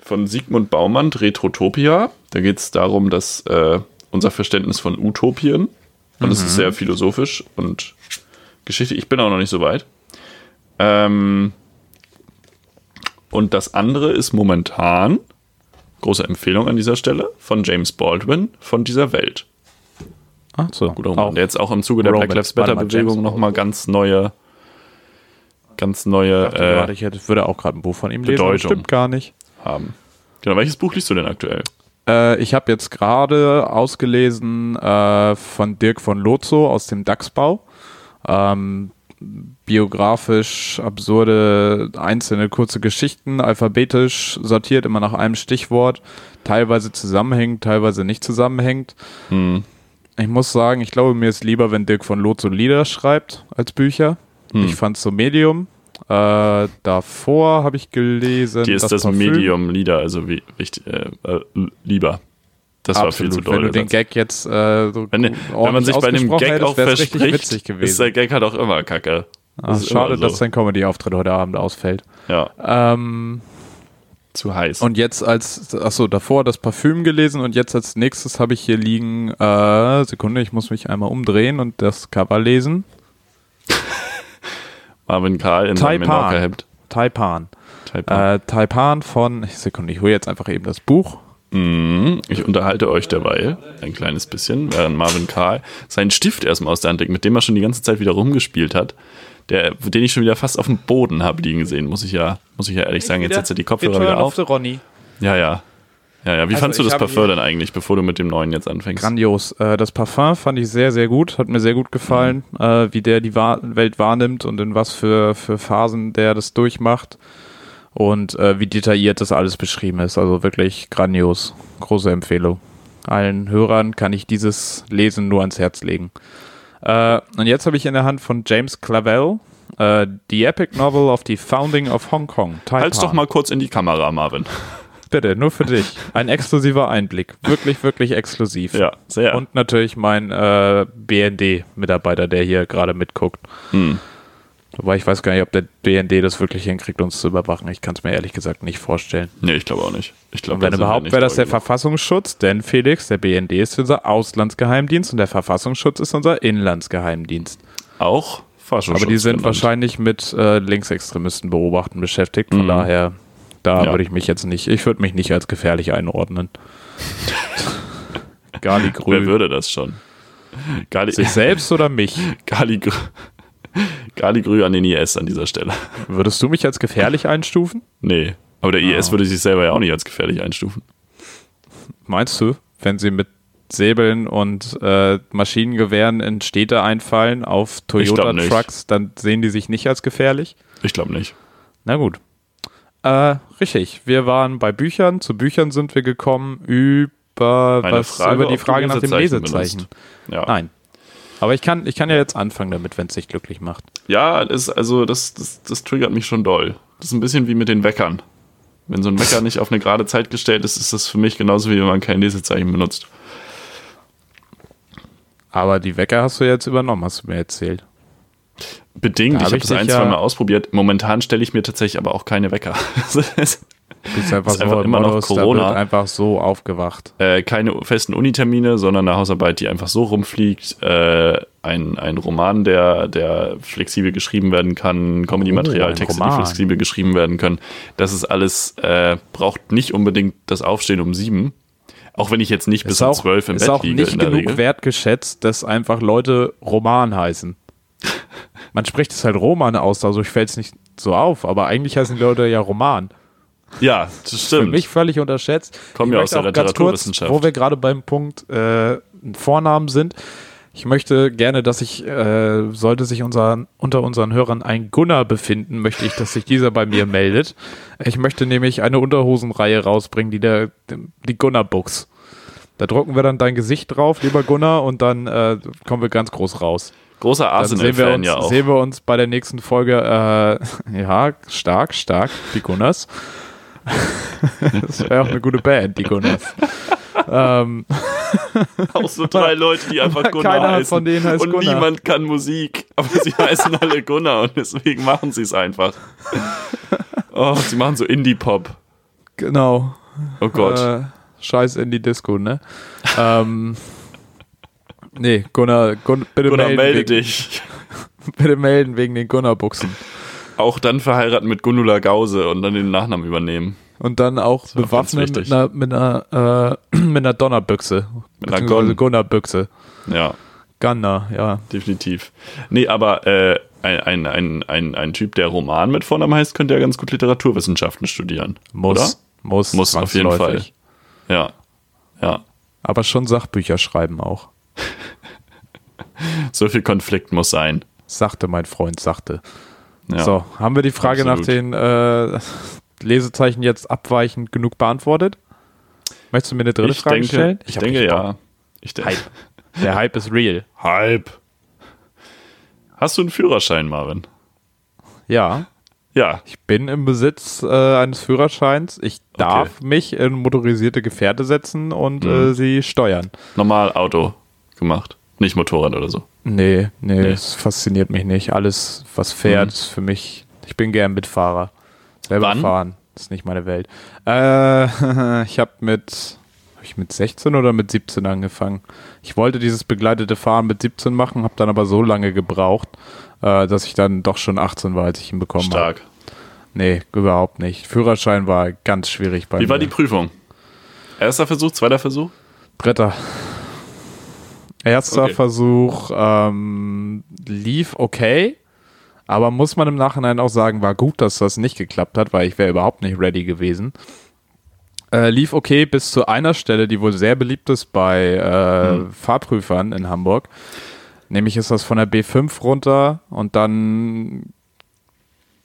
Von Sigmund Baumann, Retrotopia. Da geht es darum, dass äh, unser Verständnis von Utopien, und es ist sehr philosophisch und Geschichte, ich bin auch noch nicht so weit. Ähm, und das andere ist momentan, große Empfehlung an dieser Stelle, von James Baldwin, von dieser Welt. Ach so. Guter Roman, der jetzt auch im Zuge der Roman. Black Lives Matter Bewegung nochmal ganz neue, ganz neue Äh, äh, ich hätte, würde auch gerade ein Buch von ihm lesen. Bedeutung. aber Stimmt gar nicht. haben. Genau, welches Buch liest du denn aktuell? Äh, ich habe jetzt gerade ausgelesen äh, von Dirk von Lozo aus dem DAX-Bau. Ähm, biografisch absurde einzelne kurze Geschichten, alphabetisch sortiert, immer nach einem Stichwort, teilweise zusammenhängt, teilweise nicht zusammenhängt. Hm. Ich muss sagen, ich glaube, mir ist lieber, wenn Dirk von Loth so Lieder schreibt als Bücher. Hm. Ich fand so Medium. Äh, davor habe ich gelesen. Dir ist das, Parfüm. Medium Lieder, also wie, wichtig, äh, äh, lieber. Das war viel zu Absolut. doll. Wenn du den. Gag jetzt äh, so wenn, wenn man sich bei dem Gag hättest, auch verspricht, ist der Gag halt auch immer kacke. Ah, ist schade, so. dass dein Comedy-Auftritt heute Abend ausfällt. Ja, Ähm, zu heiß. und jetzt als, achso, davor das Parfüm gelesen und jetzt als nächstes habe ich hier liegen, äh, Sekunde, ich muss mich einmal umdrehen und das Cover lesen. Marvin Karl in seinem Taipan. Menorca-Hemd. Taipan. Taipan. Äh, Taipan von, Sekunde, ich hole jetzt einfach eben das Buch. Mhm. Ich unterhalte euch derweil ein kleines bisschen, während Marvin Karl seinen Stift erstmal aus der Hand legt, mit dem er schon die ganze Zeit wieder rumgespielt hat. Der, den ich schon wieder fast auf dem Boden habe liegen sehen, muss ich ja, muss ich ja ehrlich sagen. Jetzt setzt er die Kopfhörer wieder auf. Ronny. Ja, ja. Ja, ja. Wie Also fandst du das Parfum denn eigentlich, bevor du mit dem neuen jetzt anfängst? Grandios. Äh, das Parfum fand ich sehr, sehr gut. Hat mir sehr gut gefallen, äh, wie der die Welt wahrnimmt und in was für, für Phasen der das durchmacht. Und äh, wie detailliert das alles beschrieben ist. Also wirklich grandios. Große Empfehlung. Allen Hörern kann ich dieses Lesen nur ans Herz legen. Und jetzt habe ich in der Hand von James Clavell äh, The Epic Novel of the Founding of Hong Kong. Halt's doch mal kurz in die Kamera, Marvin. Bitte, nur für dich. Ein exklusiver Einblick. Wirklich, wirklich exklusiv. Ja, sehr. Und natürlich mein äh, BND-Mitarbeiter, der hier gerade mitguckt. Hm. Wobei ich weiß gar nicht, ob der BND das wirklich hinkriegt, uns zu überwachen. Ich kann es mir ehrlich gesagt nicht vorstellen. Nee, ich glaube auch nicht. Ich glaube, Und wenn überhaupt, wäre das der genug. Verfassungsschutz, denn Felix, der BND ist unser Auslandsgeheimdienst und der Verfassungsschutz ist unser Inlandsgeheimdienst. Auch Forschungsschutz Aber die sind genannt. wahrscheinlich mit äh, Linksextremisten beobachten beschäftigt. Von Mhm. daher, da Ja. würde ich mich jetzt nicht, ich würde mich nicht als gefährlich einordnen. Gali Wer würde das schon? Gali, Sich selbst oder mich? Gali, Grü- Gali Grü an den IS an dieser Stelle. Würdest du mich als gefährlich einstufen? Nee. Aber der Ah. IS würde sich selber ja auch nicht als gefährlich einstufen. Meinst du, wenn sie mit Säbeln und äh, Maschinengewehren in Städte einfallen auf. Toyota-Trucks, dann sehen die sich nicht als gefährlich? Ich glaube nicht. Na gut. Äh, richtig. Wir waren bei Büchern. Zu Büchern sind wir gekommen über, was, Frage, über die Frage nach dem Lesezeichen. Ja. Nein. Aber ich kann, ich kann ja jetzt anfangen damit, wenn es dich glücklich macht. Ja, das, also das, das, das triggert mich schon doll. Das ist ein bisschen wie mit den Weckern. Wenn so ein Wecker nicht auf eine gerade Zeit gestellt ist, ist das für mich genauso wie wenn man kein Lesezeichen benutzt. Aber die Wecker hast du jetzt übernommen, hast du mir erzählt. Bedingt, Da ich hab habe das ein, zwei Mal ausprobiert. Momentan stelle ich mir tatsächlich aber auch keine Wecker. Du bist einfach Ist so einfach im immer noch Modus, da Corona. einfach so aufgewacht. äh, keine festen Unitermine, sondern eine Hausarbeit, die einfach so rumfliegt. Äh, ein, ein Roman, der, der flexibel geschrieben werden kann, Comedy-Material, Oh, Texte, die flexibel geschrieben werden können. Das ist alles, äh, braucht nicht unbedingt das Aufstehen um sieben. Auch wenn ich jetzt nicht bis Ist um auch, zwölf im ist Bett auch liege nicht in der genug Regel. wertgeschätzt, dass einfach Leute Roman heißen. Man spricht es halt Roman aus, also ich fällt es nicht so auf, aber eigentlich heißen die Leute ja Roman. Ja, das Für stimmt. mich völlig unterschätzt. Kommen Ich ja möchte aus der Literaturwissenschaft. Kurz, wo wir gerade beim Punkt äh, Vornamen sind. Ich möchte gerne, dass sich, äh, sollte sich unser, unter unseren Hörern ein Gunnar befinden, möchte ich, dass sich dieser bei mir meldet. Ich möchte nämlich eine Unterhosenreihe rausbringen, die der, die Gunnar Books. Da drucken wir dann dein Gesicht drauf, lieber Gunnar, und dann äh, kommen wir ganz groß raus. Großer Dann sehen wir, Arsenal-Fan uns, ja auch. sehen wir uns bei der nächsten Folge. Äh, ja, stark, stark, die Gunners. das wäre auch eine gute Band, die Gunners. ähm, Auch so drei Leute, die einfach Gunnar keiner heißen. von denen heißt und Gunnar. niemand kann Musik, aber sie heißen alle Gunnar und deswegen machen sie es einfach. Oh, sie machen so Indie-Pop. genau. Oh Gott. Äh, scheiß in die Disco, ne? ähm, nee, Gunnar, Gun, bitte, Gunnar, melden melde wegen, dich. bitte melden wegen den Gunnar-Buchsen. Auch dann verheiraten mit Gundula Gause und dann den Nachnamen übernehmen. Und dann auch ganz mit einer, mit einer, äh, mit einer Donnerbüchse. Mit einer Gun. Gunnar-Büchse. Ja, Gunnar, ja. definitiv. Nee, aber äh, ein, ein, ein, ein, ein Typ, der Roman mit Vornamen heißt, könnte ja ganz gut Literaturwissenschaften studieren. Muss. Oder? Muss. Muss auf jeden Fall. Ja. Ja. Aber schon Sachbücher schreiben auch. So viel Konflikt muss sein. Sagte mein Freund, sagte. Ja. So, haben wir die Frage Absolut. nach den äh, Lesezeichen jetzt abweichend genug beantwortet? Möchtest du mir eine dritte ich Frage denke, stellen? ich hab denke ja. Ich denke. Hype. Der Hype ist real. Hype. Hast du einen Führerschein, Marvin? Ja, Ja. ich bin im Besitz äh, eines Führerscheins. Ich darf mich in motorisierte Gefährte setzen und Mhm. äh, sie steuern. Normal Auto gemacht. Nicht Motorrad oder so. Nee, nee, Nee. es fasziniert mich nicht. Alles, was fährt, Mhm. ist für mich. Ich bin gern Mitfahrer. Selber Wann? fahren ist nicht meine Welt. Äh, ich habe mit, hab ich mit 16 oder mit 17 angefangen. Ich wollte dieses begleitete Fahren mit 17 machen, habe dann aber so lange gebraucht, äh, dass ich dann doch schon 18 war, als ich ihn bekommen habe. Stark. Nee, überhaupt nicht. Führerschein war ganz schwierig bei Wie mir. war die Prüfung? Erster Versuch, zweiter Versuch? Dritter. Erster Okay. Versuch ähm, lief okay, aber muss man im Nachhinein auch sagen, war gut, dass das nicht geklappt hat, weil ich wäre überhaupt nicht ready gewesen. Äh, lief okay bis zu einer Stelle, die wohl sehr beliebt ist bei äh, Fahrprüfern in Hamburg. Nämlich ist das von der B5 runter und dann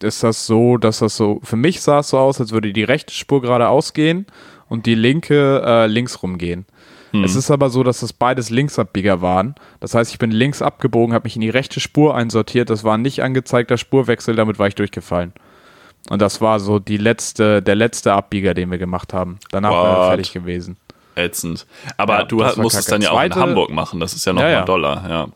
ist das so, dass das so, für mich sah es so aus, als würde die rechte Spur geradeaus gehen und die linke äh, links rumgehen. Es ist aber so, dass das beides Linksabbieger waren. Das heißt, ich bin links abgebogen, habe mich in die rechte Spur einsortiert. Das war ein nicht angezeigter Spurwechsel, damit war ich durchgefallen. Und das war so die letzte, der letzte Abbieger, den wir gemacht haben. Danach war What? er fertig gewesen. Ätzend. Aber Ja, du das hast, war musst es kacke. dann ja auch in Zweite- Hamburg machen. Das ist ja nochmal ja, ja. Dollar. Ja.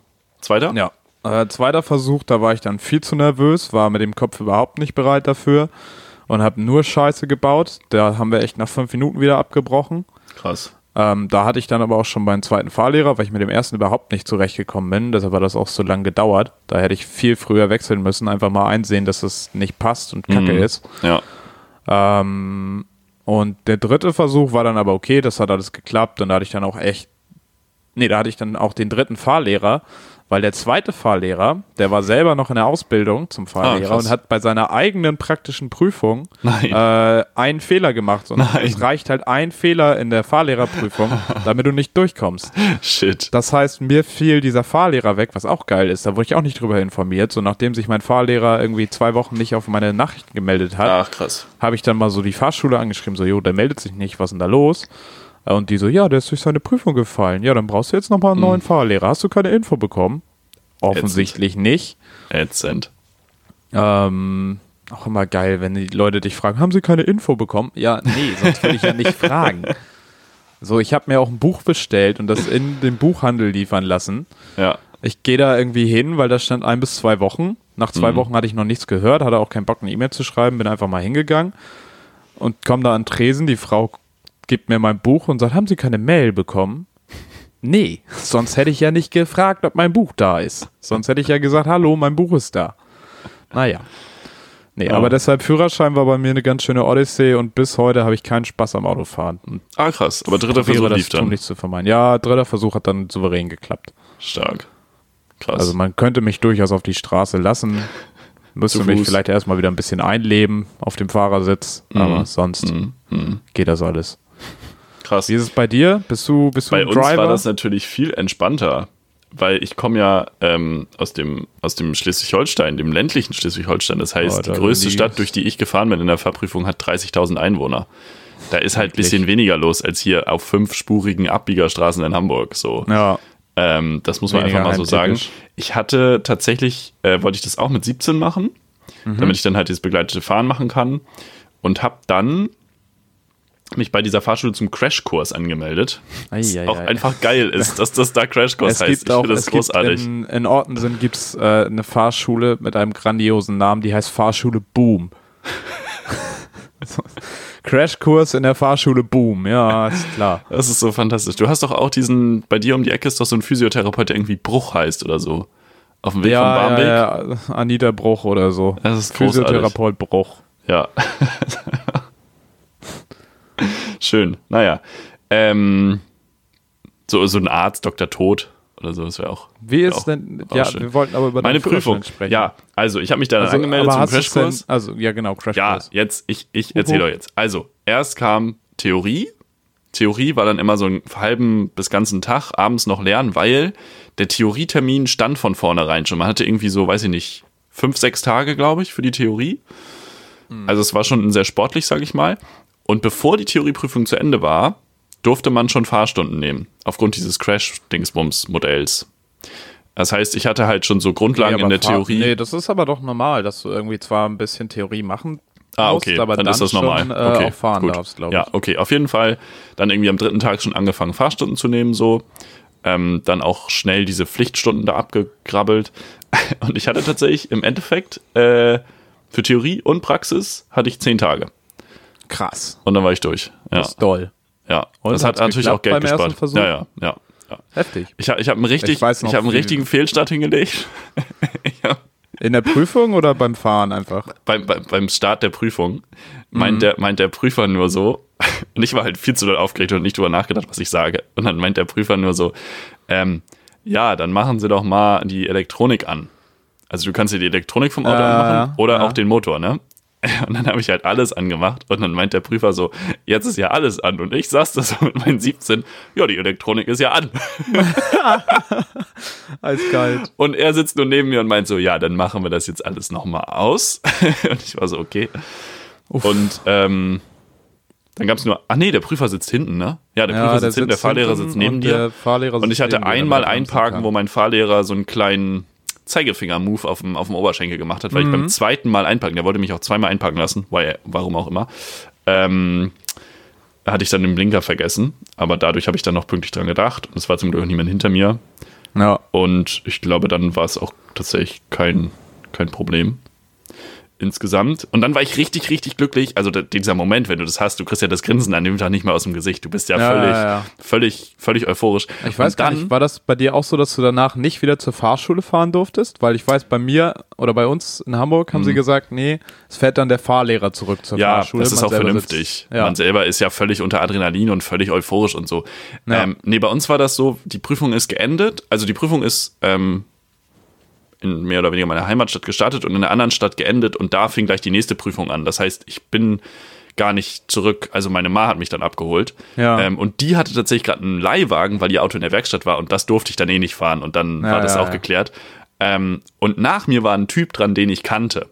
Zweiter? Ja. Äh, zweiter Versuch, da war ich dann viel zu nervös, war mit dem Kopf überhaupt nicht bereit dafür und habe nur Scheiße gebaut. Da haben wir echt nach fünf Minuten wieder abgebrochen. Krass. Ähm, da hatte ich dann aber auch schon meinen zweiten Fahrlehrer, weil ich mit dem ersten überhaupt nicht zurechtgekommen bin. Deshalb hat das auch so lange gedauert. Da hätte ich viel früher wechseln müssen, einfach mal einsehen, dass es nicht passt und kacke Mhm. ist. Ja. Ähm, und der dritte Versuch war dann aber okay, das hat alles geklappt und da hatte ich dann auch echt, nee, da hatte ich dann auch den dritten Fahrlehrer, weil der zweite Fahrlehrer, der war selber noch in der Ausbildung zum Fahrlehrer krass. und hat bei seiner eigenen praktischen Prüfung äh, einen Fehler gemacht. Und Nein. es reicht halt ein Fehler in der Fahrlehrerprüfung, damit du nicht durchkommst. Shit. Das heißt, mir fiel dieser Fahrlehrer weg, was auch geil ist. Da wurde ich auch nicht drüber informiert. So nachdem sich mein Fahrlehrer irgendwie zwei Wochen nicht auf meine Nachrichten gemeldet hat, habe ich dann mal so die Fahrschule angeschrieben, so, jo, der meldet sich nicht, was ist denn da los? Äh, Und die so, ja, der ist durch seine Prüfung gefallen. Ja, dann brauchst du jetzt nochmal einen neuen Fahrlehrer. Hast du keine Info bekommen? Offensichtlich nicht. Ätzend. Ähm, auch immer geil, wenn die Leute dich fragen, haben sie keine Info bekommen? Ja, nee, sonst würde ich ja nicht fragen. So, ich habe mir auch ein Buch bestellt und das in den Buchhandel liefern lassen. Ja. Ich gehe da irgendwie hin, weil da stand ein bis zwei Wochen. Nach zwei Mhm. Wochen hatte ich noch nichts gehört, hatte auch keinen Bock, eine E-Mail zu schreiben, bin einfach mal hingegangen und komme da an Tresen. Die Frau gibt mir mein Buch und sagt, haben Sie keine Mail bekommen? Nee, sonst hätte ich ja nicht gefragt, ob mein Buch da ist. Sonst hätte ich ja gesagt, hallo, mein Buch ist da. Naja. Nee, Ja. aber deshalb Führerschein war bei mir eine ganz schöne Odyssee und bis heute habe ich keinen Spaß am Autofahren. Und Ah, krass. Aber dritter Versuch das lief dann. tunlichst zu vermeiden. Ja, dritter Versuch hat dann souverän geklappt. Stark. Krass. Also man könnte mich durchaus auf die Straße lassen, müsste mich vielleicht erstmal wieder ein bisschen einleben auf dem Fahrersitz, aber sonst Mhm. geht das alles. Krass. Wie ist es bei dir? Bist du, bist du Bei uns Driver? war das natürlich viel entspannter, weil ich komme ja ähm, aus dem, aus dem Schleswig-Holstein, dem ländlichen Schleswig-Holstein. Das heißt, Oh, die größte liegt's. Stadt, durch die ich gefahren bin in der Fahrprüfung, hat 30.000 Einwohner. Da ist halt ein bisschen weniger los als hier auf fünfspurigen Abbiegerstraßen in Hamburg. So. ja, Ähm, das muss man Weniger einfach mal so sagen. Ich hatte tatsächlich, äh, wollte ich das auch mit 17 machen, Mhm. damit ich dann halt dieses begleitete Fahren machen kann. Und habe dann mich bei dieser Fahrschule zum Crashkurs angemeldet. Was auch ei. einfach geil ist, dass das da Crashkurs heißt. gibt auch, ich finde das es gibt großartig. in, in Ortensen gibt es äh, eine Fahrschule mit einem grandiosen Namen, die heißt Fahrschule Boom. Crashkurs in der Fahrschule Boom, ja, ist klar. das ist so fantastisch. Du hast doch auch diesen, bei dir um die Ecke ist doch so ein Physiotherapeut, der irgendwie Bruch heißt oder so. Auf dem Weg Ja, Barmbek. ja, ja, Anita Bruch oder so. Das ist großartig. Physiotherapeut Bruch. Ja. Schön. Naja. Ähm, so, so ein Arzt, Dr. Tod oder so, das wäre auch. Wie wär ist auch, denn, auch ja, schön. wir wollten aber über Meine Prüfung. sprechen. Ja, also ich habe mich dann also, angemeldet zum Crashkurs. also, ja genau, Ja, Crashkurs. jetzt, ich, ich erzähle euch jetzt. Also, erst kam Theorie, Theorie war dann immer so einen halben bis ganzen Tag abends noch lernen, weil der Theorietermin stand von vornherein schon. Man hatte irgendwie so, weiß ich nicht, fünf, sechs Tage, glaube ich, für die Theorie. Also es war schon sehr sportlich, sage ich mal. Und bevor die Theorieprüfung zu Ende war, durfte man schon Fahrstunden nehmen, aufgrund dieses Crash-Dingsbums-Modells. Das heißt, ich hatte halt schon so Grundlagen Nee, in der Fahr- Theorie. Nee, das ist aber doch normal, dass du irgendwie zwar ein bisschen Theorie machen Ah, musst, okay, aber dann, dann, ist das schon, normal. äh, okay, auch fahren gut. darfst, glaube ich. Ja, okay, auf jeden Fall dann irgendwie am dritten Tag schon angefangen, Fahrstunden zu nehmen, so. Ähm, dann auch schnell diese Pflichtstunden da abgegrabbelt. Und ich hatte tatsächlich im Endeffekt äh, für Theorie und Praxis hatte ich zehn Tage. Krass. Und dann war ich durch. Ja, Das ist doll. ja. Und das hat natürlich auch Geld gespart. Ja, ja, ja. ja. Heftig. Ich, ich habe einen, richtig, Ich noch, ich hab einen richtigen Fehlstart hingelegt. hab In der Prüfung oder beim Fahren einfach? beim, beim, beim Start der Prüfung Mhm. meint, der, meint der Prüfer nur so, und ich war halt viel zu doll aufgeregt und nicht drüber nachgedacht, was ich sage. Und dann meint der Prüfer nur so, ähm, ja, dann machen Sie doch mal die Elektronik an. Also du kannst dir die Elektronik vom Auto Ja, anmachen oder ja. auch den Motor, ne? Und dann habe ich halt alles angemacht und dann meint der Prüfer so, jetzt ist ja alles an. Und ich saß da so mit meinen 17, ja, die Elektronik ist ja an. Eiskalt. Und er sitzt nur neben mir und meint so, ja, dann machen wir das jetzt alles nochmal aus. und ich war so, okay. Und ähm, dann gab es nur, ach nee, der Prüfer sitzt hinten, ne? Ja, der Prüfer sitzt hinten, der Fahrlehrer hinten sitzt neben dir. Und ich hatte einmal einparken, wo mein Fahrlehrer so einen kleinen Zeigefinger-Move auf dem, auf dem Oberschenkel gemacht hat, weil ich Mhm. beim zweiten Mal einparken, der wollte mich auch zweimal einparken lassen, weil, warum auch immer, ähm, hatte ich dann den Blinker vergessen. Aber dadurch habe ich dann noch pünktlich dran gedacht. Und es war zum Glück auch niemand hinter mir. Ja. Und ich glaube, dann war es auch tatsächlich kein, kein Problem. Insgesamt. Und dann war ich richtig, richtig glücklich. Also dieser Moment, wenn du das hast, du kriegst ja das Grinsen an dem Tag nicht mehr aus dem Gesicht. Du bist ja, Ja, völlig, ja, ja. völlig, völlig euphorisch. Ich weiß Und gar dann, nicht, war das bei dir auch so, dass du danach nicht wieder zur Fahrschule fahren durftest? Weil ich weiß, bei mir oder bei uns in Hamburg haben sie gesagt, nee, es fährt dann der Fahrlehrer zurück zur Mhm. Ja, Fahrschule. das ist auch vernünftig. Man selber ist ja völlig unter Adrenalin und völlig euphorisch und so. Ähm, nee, bei uns war das so, die Prüfung ist geendet. Also die Prüfung ist ähm, in mehr oder weniger meiner Heimatstadt gestartet und in einer anderen Stadt geendet und da fing gleich die nächste Prüfung an. Das heißt, ich bin gar nicht zurück. Also meine Ma hat mich dann abgeholt. Ja. Ähm, und die hatte tatsächlich gerade einen Leihwagen, weil ihr Auto in der Werkstatt war und das durfte ich dann eh nicht fahren und dann Ja, war das ja, auch geklärt. Ähm, und nach mir war ein Typ dran, den ich kannte.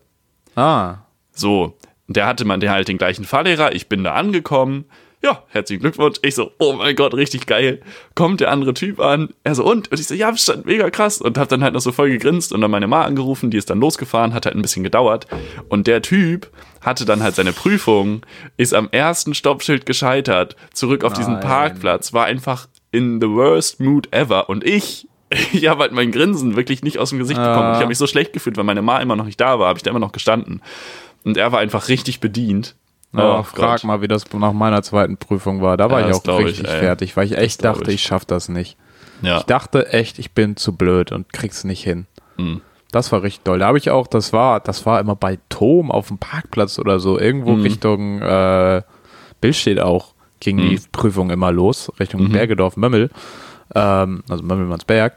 Ah, So, der hatte man der halt den gleichen Fahrlehrer, ich bin da angekommen. Ja, herzlichen Glückwunsch. Ich so, oh mein Gott, richtig geil. Kommt der andere Typ an. Er so, und? Und ich so, ja, stand mega krass. Und hab dann halt noch so voll gegrinst und dann meine Ma angerufen, die ist dann losgefahren, hat halt ein bisschen gedauert. Und der Typ hatte dann halt seine Prüfung, ist am ersten Stoppschild gescheitert, zurück auf diesen Nein. Parkplatz, war einfach in the worst mood ever. Und ich, ich habe halt mein Grinsen wirklich nicht aus dem Gesicht bekommen. Und Ich habe mich so schlecht gefühlt, weil meine Ma immer noch nicht da war, habe ich da immer noch gestanden. Und er war einfach richtig bedient. Oh, frag mal, wie das nach meiner zweiten Prüfung war. Da war Ja, ich auch ich, richtig ey. fertig, weil ich echt dachte, ich. ich schaff das nicht. Ja. Ich dachte echt, ich bin zu blöd und krieg's nicht hin. Mhm. Das war richtig doll. Da habe ich auch, das war, das war immer bei Tom auf dem Parkplatz oder so, irgendwo Mhm. Richtung äh, Billstedt auch, ging die Mhm. Prüfung immer los, Richtung Bergedorf, Mömmel, ähm, also Mömmelmannsberg.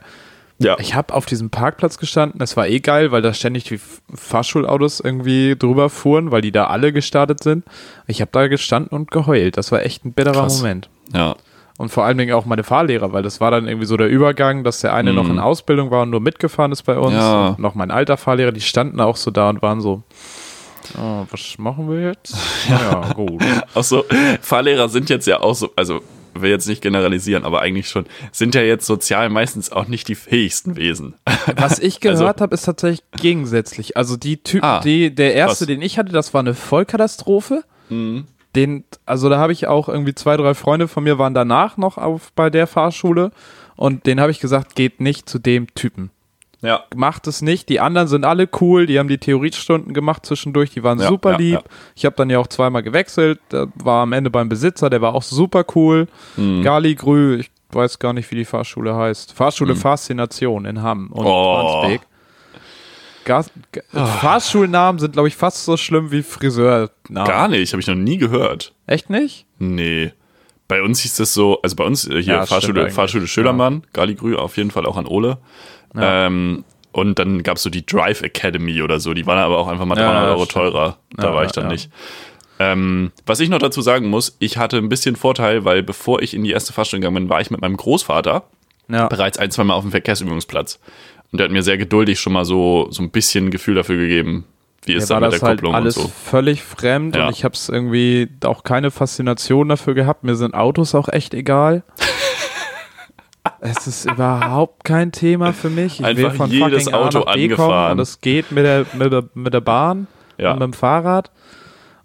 Ja. Ich habe auf diesem Parkplatz gestanden. Es war eh geil, weil da ständig die Fahrschulautos irgendwie drüber fuhren, weil die da alle gestartet sind. Ich habe da gestanden und geheult. Das war echt ein bitterer Krass. Moment. ja. Und vor allen Dingen auch meine Fahrlehrer, weil das war dann irgendwie so der Übergang, dass der eine noch in Ausbildung war und nur mitgefahren ist bei uns. Mhm. Ja. Und noch mein alter Fahrlehrer, die standen auch so da und waren so, oh, was machen wir jetzt? Ja, gut. Auch so, Fahrlehrer sind jetzt ja auch so, also will jetzt nicht generalisieren, aber eigentlich schon, sind ja jetzt sozial meistens auch nicht die fähigsten Wesen. Was ich gehört habe, ist tatsächlich gegensätzlich. Also die Typen, Ah, die, der erste, krass. den ich hatte, das war eine Vollkatastrophe. Mhm. Den, also da habe ich auch irgendwie zwei, drei Freunde von mir waren danach noch auf bei der Fahrschule und den habe ich gesagt, geht nicht zu dem Typen. Ja. Macht es nicht. Die anderen sind alle cool, die haben die Theoriestunden gemacht zwischendurch, die waren Ja, super ja, lieb. ja. Ich habe dann ja auch zweimal gewechselt, da war am Ende beim Besitzer, der war auch super cool. Mhm. Gali Grü, ich weiß gar nicht, wie die Fahrschule heißt. Fahrschule Faszination in Hamm und Mhm. Oh. Wandsbek. Gas, G Fahrschulnamen sind, glaube ich, fast so schlimm wie Friseurnamen. Gar nicht, habe ich noch nie gehört. Echt nicht? Nee. Bei uns hieß das so, also bei uns äh, hier Ja, Fahrschule. Fahrschule Schölermann, Galigrü auf jeden Fall auch an Ole. Ähm, und dann gab es so die Drive Academy oder so, die waren aber auch einfach mal Ja, 300 Euro stimmt. teurer. Da Ja, war ich ja, dann ja. nicht. Ähm, was ich noch dazu sagen muss, ich hatte ein bisschen Vorteil, weil bevor ich in die erste Fahrstunde gegangen bin, war ich mit meinem Großvater Ja. bereits ein, zwei Mal auf dem Verkehrsübungsplatz. Und der hat mir sehr geduldig schon mal so, so ein bisschen Gefühl dafür gegeben, wie ist war dann mit der halt Kupplung alles und so. völlig fremd Ja. und ich habe es irgendwie auch keine Faszination dafür gehabt. Mir sind Autos auch echt egal. es ist überhaupt kein Thema für mich. Ich will Einfach von jedes A Auto kommen angefahren. und es geht mit der, mit der, mit der Bahn Ja. und mit dem Fahrrad.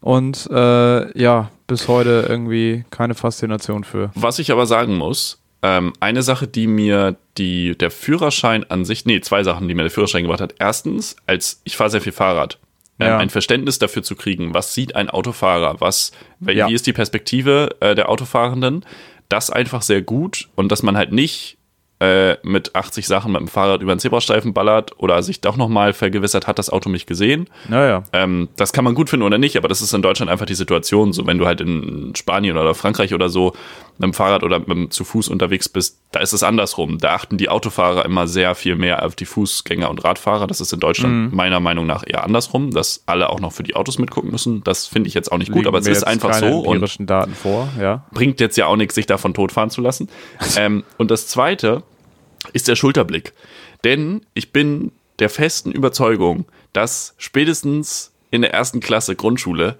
Und äh, ja, bis heute irgendwie keine Faszination für. Was ich aber sagen muss, ähm, eine Sache, die mir die, der Führerschein an sich, nee, zwei Sachen, die mir der Führerschein gebracht hat. Erstens, als ich fahre sehr viel Fahrrad. Ähm, Ja. Ein Verständnis dafür zu kriegen, was sieht ein Autofahrer, was, wie Ja. ist die Perspektive äh, der Autofahrenden, das einfach sehr gut und dass man halt nicht äh, mit 80 Sachen mit dem Fahrrad über den Zebrastreifen ballert oder sich doch nochmal vergewissert, hat das Auto mich gesehen. Naja. Ähm, das kann man gut finden oder nicht, aber das ist in Deutschland einfach die Situation. So, wenn du halt in Spanien oder Frankreich oder so mit dem Fahrrad oder mit dem, zu Fuß unterwegs bist, da ist es andersrum. Da achten die Autofahrer immer sehr viel mehr auf die Fußgänger und Radfahrer. Das ist in Deutschland meiner Meinung nach eher andersrum, dass alle auch noch für die Autos mitgucken müssen. Das finde ich jetzt auch nicht gut, Liegen aber es ist einfach so und Daten vor, ja. bringt jetzt ja auch nichts, sich davon totfahren zu lassen. ähm, und das zweite ist der Schulterblick. Denn ich bin der festen Überzeugung, dass spätestens in der ersten Klasse Grundschule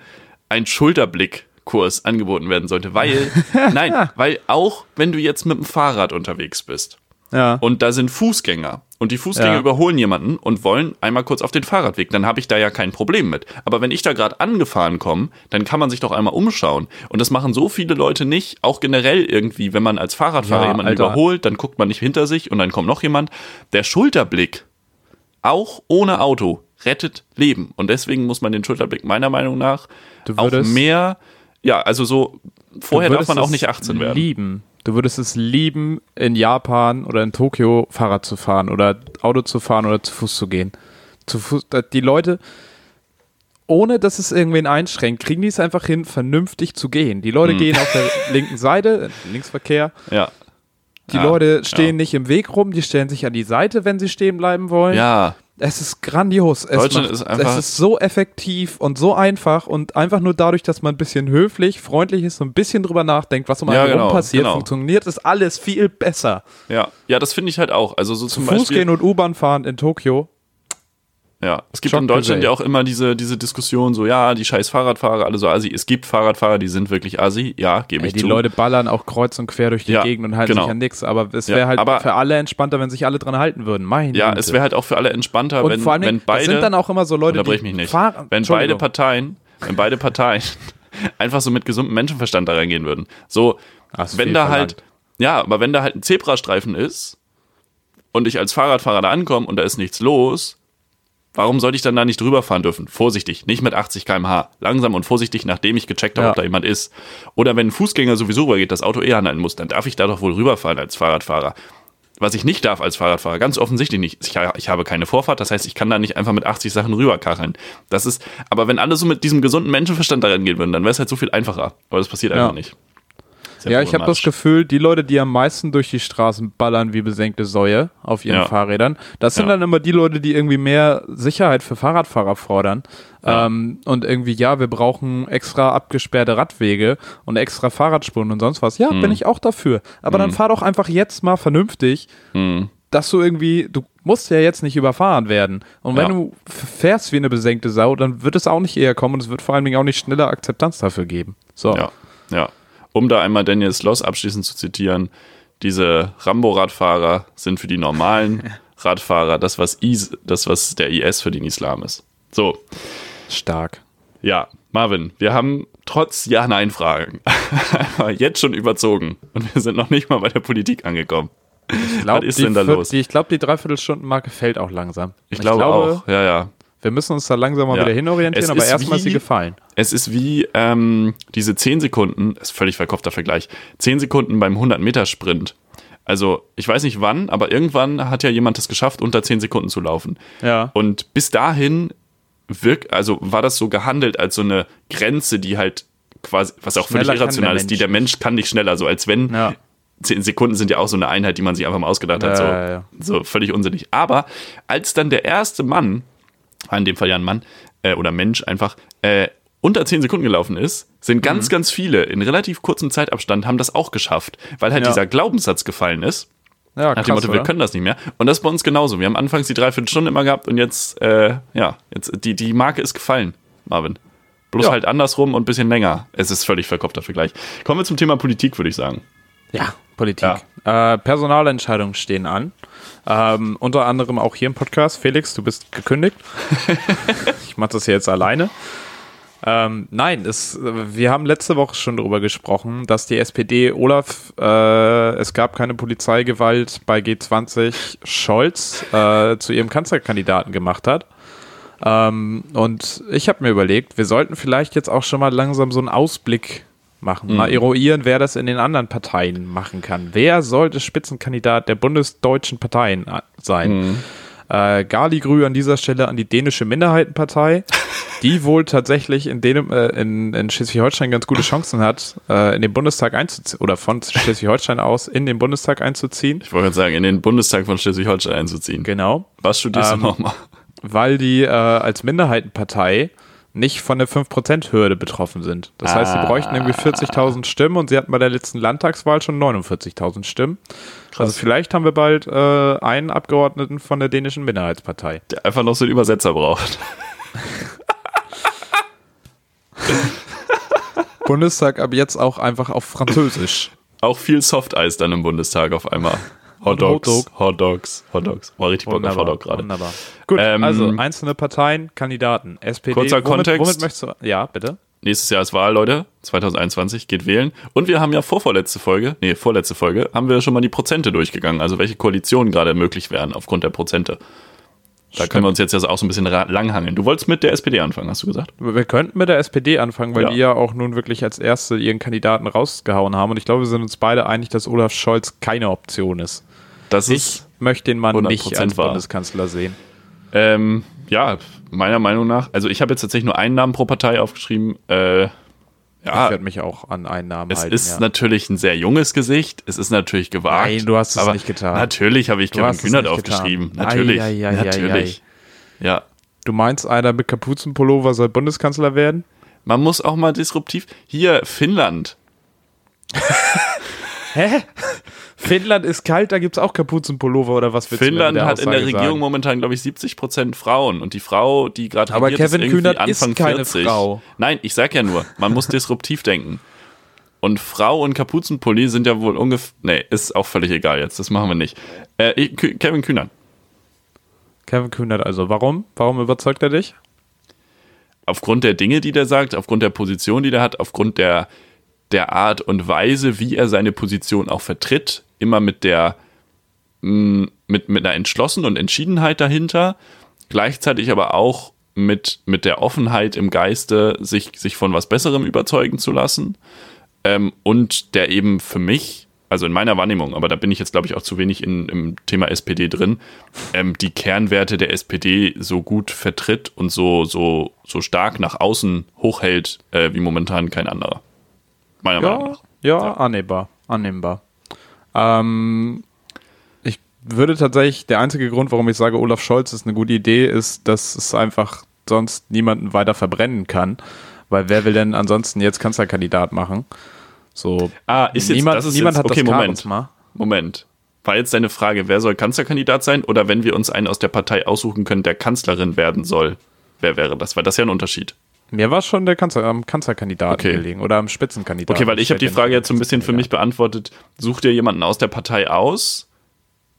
ein Schulterblickkurs angeboten werden sollte. Weil, nein, weil auch wenn du jetzt mit dem Fahrrad unterwegs bist Ja. und da sind Fußgänger und die Fußgänger Ja. überholen jemanden und wollen einmal kurz auf den Fahrradweg, dann habe ich da ja kein Problem mit. Aber wenn ich da gerade angefahren komme, dann kann man sich doch einmal umschauen. Und das machen so viele Leute nicht, auch generell irgendwie, wenn man als Fahrradfahrer Ja, jemanden Alter. überholt, dann guckt man nicht hinter sich und dann kommt noch jemand. Der Schulterblick, auch ohne Auto, rettet Leben. Und deswegen muss man den Schulterblick meiner Meinung nach auch mehr, ja, also so, vorher darf man auch nicht 18 werden. Lieben. Du würdest es lieben, in Japan oder in Tokio Fahrrad zu fahren oder Auto zu fahren oder zu Fuß zu gehen. Zu Fuß, da- die Leute, ohne dass es irgendwen einschränkt, kriegen die es einfach hin, vernünftig zu gehen. Die Hm. Leute gehen auf der linken Seite, äh, Linksverkehr. Ja. Die Ja, Leute stehen ja. nicht im Weg rum, die stellen sich an die Seite, wenn sie stehen bleiben wollen. Ja, Es ist grandios. Es, Deutschland macht, ist einfach- es ist so effektiv und so einfach und einfach nur dadurch, dass man ein bisschen höflich, freundlich ist und ein bisschen drüber nachdenkt, was um Ja, einen genau, rum passiert, genau. funktioniert ist alles viel besser. ja, ja, das finde ich halt auch. Also so zum Fuß Beispiel. gehen und U-Bahn fahren in Tokio. Ja, es gibt Schock in Deutschland ja auch immer diese, diese Diskussion, so, ja, die scheiß Fahrradfahrer, alle so assi. Es gibt Fahrradfahrer, die sind wirklich assi, ja, gebe ich die zu. Leute ballern auch kreuz und quer durch die Ja, Gegend und halten genau. sich an nichts, aber es Ja, wäre halt aber- für alle entspannter, wenn sich alle dran halten würden. Mein ja, Güte. es wäre halt auch für alle entspannter, und wenn, vor allem, wenn beide, sind dann auch immer so Leute, die mich nicht, fahren. wenn beide. Parteien, wenn beide Parteien einfach so mit gesundem Menschenverstand da reingehen würden. So, ist wenn da verlangt. halt, ja, aber wenn da halt ein Zebrastreifen ist und ich als Fahrradfahrer da ankomme und da ist nichts los, warum sollte ich dann da nicht drüber fahren dürfen? Vorsichtig, nicht mit 80 km/h. Langsam und vorsichtig, nachdem ich gecheckt habe, Ja. ob da jemand ist. Oder wenn ein Fußgänger sowieso rübergeht, das Auto eher anhalten muss, dann darf ich da doch wohl rüberfahren als Fahrradfahrer. Was ich nicht darf als Fahrradfahrer, ganz offensichtlich nicht. Ich, ich habe keine Vorfahrt, das heißt, ich kann da nicht einfach mit 80 Sachen rüberkacheln. Das ist, aber wenn alle so mit diesem gesunden Menschenverstand da reingehen würden, dann wäre es halt so viel einfacher. Aber das passiert Ja. einfach nicht. Ja, ich habe das. Gefühl, die Leute, die am meisten durch die Straßen ballern wie besenkte Säue auf ihren Ja. Fahrrädern, das sind Ja. dann immer die Leute, die irgendwie mehr Sicherheit für Fahrradfahrer fordern. Ja. Ähm, und irgendwie, ja, wir brauchen extra abgesperrte Radwege und extra Fahrradspuren und sonst was. Ja, Mhm. bin ich auch dafür. Aber dann fahr doch einfach jetzt mal vernünftig, Mhm. dass du irgendwie, du musst ja jetzt nicht überfahren werden. Und wenn Ja. du fährst wie eine besenkte Sau, dann wird es auch nicht eher kommen und es wird vor allen Dingen auch nicht schneller Akzeptanz dafür geben. So. Ja, ja. Um da einmal Daniel Sloss abschließend zu zitieren, diese Rambo-Radfahrer sind für die normalen Radfahrer das was, IS, das, was der IS für den Islam ist. So, Stark. ja, Marvin, wir haben trotz Ja-Nein-Fragen jetzt schon überzogen und wir sind noch nicht mal bei der Politik angekommen. Ich glaub, Was ist denn da los? Die, ich glaube, die Dreiviertelstundenmarke fällt auch langsam. Ich, glaube, auch, ja, ja. Wir müssen uns da langsam mal Ja. wieder hinorientieren, Es aber erstmal ist sie gefallen. Es ist wie ähm, diese 10 Sekunden, das ist völlig verkopfter Vergleich, 10 Sekunden beim 100-Meter-Sprint. Also, ich weiß nicht wann, aber irgendwann hat ja jemand es geschafft, unter 10 Sekunden zu laufen. Ja. Und bis dahin wirk, also war das so gehandelt als so eine Grenze, die halt quasi, was auch völlig Schneller irrational ist, die der Mensch kann nicht schneller, so als wenn Ja. 10 Sekunden sind ja auch so eine Einheit, die man sich einfach mal ausgedacht hat, so, ja. so völlig unsinnig. Aber als dann der erste Mann, in dem Fall ja ein Mann, äh, oder Mensch einfach, äh, unter 10 Sekunden gelaufen ist, sind ganz, Mhm. ganz viele in relativ kurzem Zeitabstand haben das auch geschafft, weil halt Ja. dieser Glaubenssatz gefallen ist. Ja, Nach dem Motto, wir können das nicht mehr. Und das ist bei uns genauso. Wir haben anfangs die Dreiviertelstunde immer gehabt und jetzt, äh, ja, jetzt, die, die Marke ist gefallen, Marvin. Bloß Ja. halt andersrum und ein bisschen länger. Es ist völlig verkopfter Vergleich. Kommen wir zum Thema Politik, würde ich sagen. Ja, Politik. Äh, Personalentscheidungen stehen an. Ähm, unter anderem auch hier im Podcast. Felix, du bist gekündigt. ich mache das hier jetzt alleine. Ähm, nein, es, wir haben letzte Woche schon darüber gesprochen, dass die SPD Olaf, äh, es gab keine Polizeigewalt bei G20 Scholz äh, zu ihrem Kanzlerkandidaten gemacht hat. Ähm, und ich habe mir überlegt, wir sollten vielleicht jetzt auch schon mal langsam so einen Ausblick machen, mal eruieren, wer das in den anderen Parteien machen kann. Wer sollte Spitzenkandidat der bundesdeutschen Parteien sein? Äh, Galigrü an dieser Stelle an die dänische Minderheitenpartei, die wohl tatsächlich in, Dänem äh, in, in Schleswig-Holstein ganz gute Chancen hat, äh, in den Bundestag einzuziehen, oder von Schleswig-Holstein aus in den Bundestag einzuziehen. Ich wollte gerade sagen, in den Bundestag von Schleswig-Holstein einzuziehen. Genau. Was studierst Ähm, du nochmal? weil die äh, als Minderheitenpartei nicht von der 5%-Hürde betroffen sind. Das heißt, sie Ah. bräuchten irgendwie 40.000 Stimmen und sie hatten bei der letzten Landtagswahl schon 49.000 Stimmen. Also vielleicht haben wir bald äh, einen Abgeordneten von der dänischen Minderheitspartei. Der einfach noch so einen Übersetzer braucht. Bundestag ab jetzt auch einfach auf Französisch. Auch viel Softeis dann im Bundestag auf einmal. Hot Dogs. Hot Dogs, Hot Dogs. War richtig Bock auf Hot Dog gerade. wunderbar. Gut, Ähm, also einzelne Parteien, Kandidaten, SPD. Kurzer womit, Kontext. Womit möchtest du? Ja, bitte. Nächstes Jahr ist Wahl, Leute. 2021 geht wählen. Und wir haben ja vorvorletzte Folge, nee, vorletzte Folge, haben wir schon mal die Prozente durchgegangen. Also welche Koalitionen gerade möglich wären aufgrund der Prozente. Da können wir uns jetzt ja auch so ein bisschen langhangeln. Du wolltest mit der SPD anfangen, hast du gesagt? Wir könnten mit der SPD anfangen, weil Ja. die ja auch nun wirklich als erste ihren Kandidaten rausgehauen haben. Und ich glaube, wir sind uns beide einig, dass Olaf Scholz keine Option ist. Das Ich ist, möchte den Mann nicht 100% als wahr. Bundeskanzler sehen. ähm, ja, meiner Meinung nach, also ich habe jetzt tatsächlich nur einen Namen pro Partei aufgeschrieben. Äh, Ich ja, werde mich auch an einen Namen es halten. ist ja. natürlich ein sehr junges Gesicht. Es ist natürlich gewagt. Nein, du hast es aber nicht getan. Natürlich habe ich Kevin es Kühnert aufgeschrieben. getan. Natürlich. Ei, ei, ei, natürlich. Ja. Du meinst, einer mit Kapuzenpullover soll Bundeskanzler werden? Man muss auch mal disruptiv. Hier, Finnland. Hä? Finnland ist kalt, da gibt es auch Kapuzenpullover oder was willst du Finnland mit hat in der Regierung sagen? momentan, glaube ich, 70 Prozent Frauen. Und die Frau, die gerade Aber regiert, Kevin ist Kühnert ist Anfang keine 40. Frau. Nein, ich sag ja nur, man muss disruptiv denken. Und Frau und Kapuzenpulli sind ja wohl ungefähr. Nee, ist auch völlig egal jetzt. Das machen wir nicht. Äh, ich- Kevin Kühnert. Kevin Kühnert also. Warum? Warum überzeugt er dich? Aufgrund der Dinge, die der sagt, aufgrund der Position, die der hat, aufgrund der, der Art und Weise, wie er seine Position auch vertritt, immer mit der mh, mit, mit einer Entschlossen und Entschiedenheit dahinter, gleichzeitig aber auch mit, mit der Offenheit im Geiste, sich, sich von was Besserem überzeugen zu lassen. Ähm, und der eben für mich, also in meiner Wahrnehmung, aber da bin ich jetzt, glaube ich, auch zu wenig in, im Thema SPD drin, ähm, die Kernwerte der SPD so gut vertritt und so, so, so stark nach außen hochhält, äh, wie momentan kein anderer. Meiner Meinung Ja, nach. ja, annehmbar. Annehmbar. Ähm, ich würde tatsächlich, der einzige Grund, warum ich sage, Olaf Scholz ist eine gute Idee, ist, dass es einfach sonst niemanden weiter verbrennen kann. Weil wer will denn ansonsten jetzt Kanzlerkandidat machen? So, Ah, ist jetzt, niemand, das ist niemand jetzt, hat okay, das Moment. Charisma. Moment. War jetzt deine Frage, wer soll Kanzlerkandidat sein oder wenn wir uns einen aus der Partei aussuchen können, der Kanzlerin werden soll? Wer wäre das? Weil das ist ja ein Unterschied. Mir war schon der Kanzler, am Kanzlerkandidaten Okay. gelegen oder am Spitzenkandidaten. Okay, weil ich habe die Frage jetzt so ein bisschen für mich beantwortet. Such dir jemanden aus der Partei aus.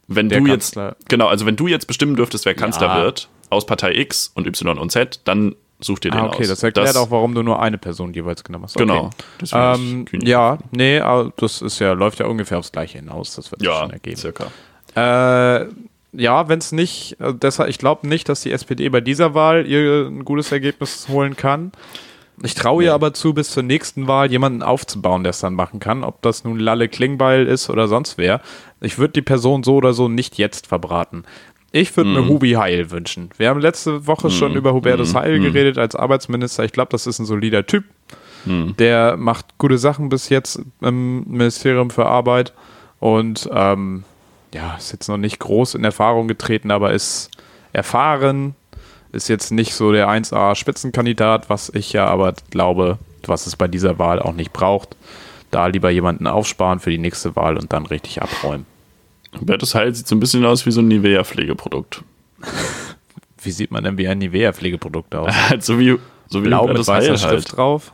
Wenn Der du Kanzler- jetzt, genau, also wenn du jetzt bestimmen dürftest, wer Kanzler Ja. wird, aus Partei X und Y und Z, dann such dir den Ah, okay, aus. das erklärt auch, warum du nur eine Person jeweils genommen hast. Okay. Genau. Ähm, ja, nee, aber das ist ja, läuft ja ungefähr aufs Gleiche hinaus. Das wird sich ja, schon ergeben. circa. Äh, ja, wenn es nicht, äh, deshalb, ich glaube nicht, dass die SPD bei dieser Wahl ihr ein gutes Ergebnis holen kann. Ich traue ihr aber zu, bis zur nächsten Wahl jemanden aufzubauen, der es dann machen kann. Ob das nun Lalle Klingbeil ist oder sonst wer. Ich würde die Person so oder so nicht jetzt verbraten. Ich würde mir Hubi Heil wünschen. Wir haben letzte Woche schon über Hubertus Heil geredet als Arbeitsminister. Ich glaube, das ist ein solider Typ. Der macht gute Sachen bis jetzt im Ministerium für Arbeit und ähm, ja, ist jetzt noch nicht groß in Erfahrung getreten, aber ist erfahren, Ist jetzt nicht so der 1A-Spitzenkandidat, was ich ja aber glaube, was es bei dieser Wahl auch nicht braucht. Da lieber jemanden aufsparen für die nächste Wahl und dann richtig abräumen. Hubertus Heil sieht so ein bisschen aus wie so ein Nivea-Pflegeprodukt. Wie sieht man denn wie ein Nivea-Pflegeprodukt aus? Halt so wie, so wie Blau mit Hubertus weißer Heil Schrift halt. drauf?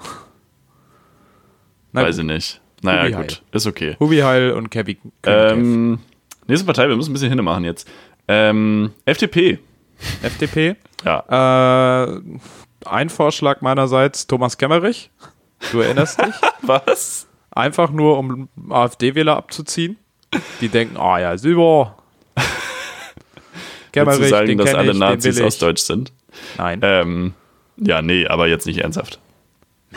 Na Weiß ich nicht. Naja, Hubi gut. Ist okay. Hubi Heil und Kevin. Ähm, nächste Partei, wir müssen ein bisschen hinne machen jetzt. Ähm, FDP. FDP. Ja. Äh, ein Vorschlag meinerseits, Thomas Kemmerich. Du erinnerst dich? Was? Einfach nur, um AfD-Wähler abzuziehen. Die denken, ah ja, super. Willst du sagen, dass alle ich, Nazis ostdeutsch sind? Nein. Ähm, ja, nee, aber jetzt nicht ernsthaft.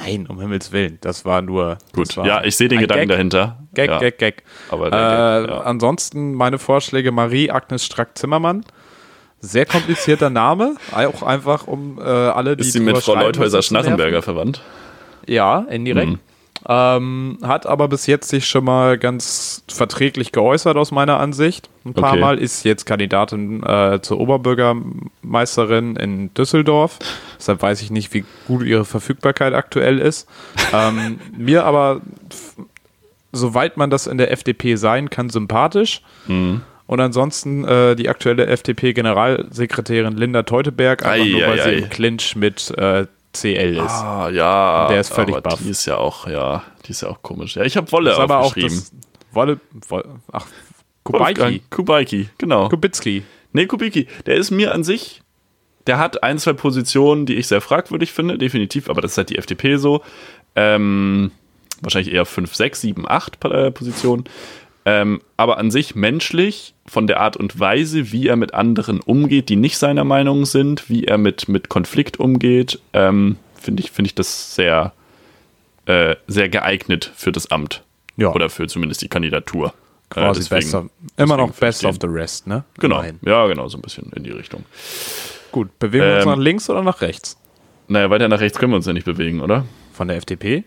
Nein, um Himmels Willen. Das war nur. Gut, war ja, ich sehe den Gedanken Gag. dahinter. Gag, ja, Gag, Gag. Aber Äh, Gag, ja. Ansonsten meine Vorschläge: Marie-Agnes Strack-Zimmermann. Sehr komplizierter Name. Auch einfach, um äh, alle, die. Ist sie mit Frau Leuthäuser-Schnarrenberger verwandt? Ja, indirekt. Mhm. Ähm, hat aber bis jetzt sich schon mal ganz verträglich geäußert aus meiner Ansicht. Ein paar Okay. Mal ist jetzt Kandidatin äh, zur Oberbürgermeisterin in Düsseldorf. Deshalb weiß ich nicht, wie gut ihre Verfügbarkeit aktuell ist. ähm, mir aber, soweit man das in der FDP sein kann, sympathisch. Mhm. Und ansonsten äh, die aktuelle FDP-Generalsekretärin Linda Teuteberg, einfach Ei, nur, weil ei, sie im Clinch mit äh, CL ist. Ah, ja. Der ist völlig aber baff. Die ist ja auch, ja, die ist ja auch komisch. Ja, ich habe Wolle ist aber auch das Wolle, Wolle ach, Kubaiki. Kubaiki, genau. Kubicki. Nee, Kubicki, der ist mir an sich, der hat ein, zwei Positionen, die ich sehr fragwürdig finde, definitiv, aber das ist halt die FDP so. Ähm, wahrscheinlich eher 5, 6, 7, 8 äh, Positionen. Ähm, aber an sich menschlich, von der Art und Weise, wie er mit anderen umgeht, die nicht seiner Meinung sind, wie er mit, mit Konflikt umgeht, ähm, finde ich, finde ich das sehr, äh, sehr geeignet für das Amt. Ja. Oder für zumindest die Kandidatur. Quasi Äh, deswegen- best of, immer noch best of the rest, ne? Genau, Immerhin. ja, genau, so ein bisschen in die Richtung. Gut, bewegen wir uns Ähm, nach links oder nach rechts? Naja, weiter nach rechts können wir uns ja nicht bewegen, oder? Von der FDP?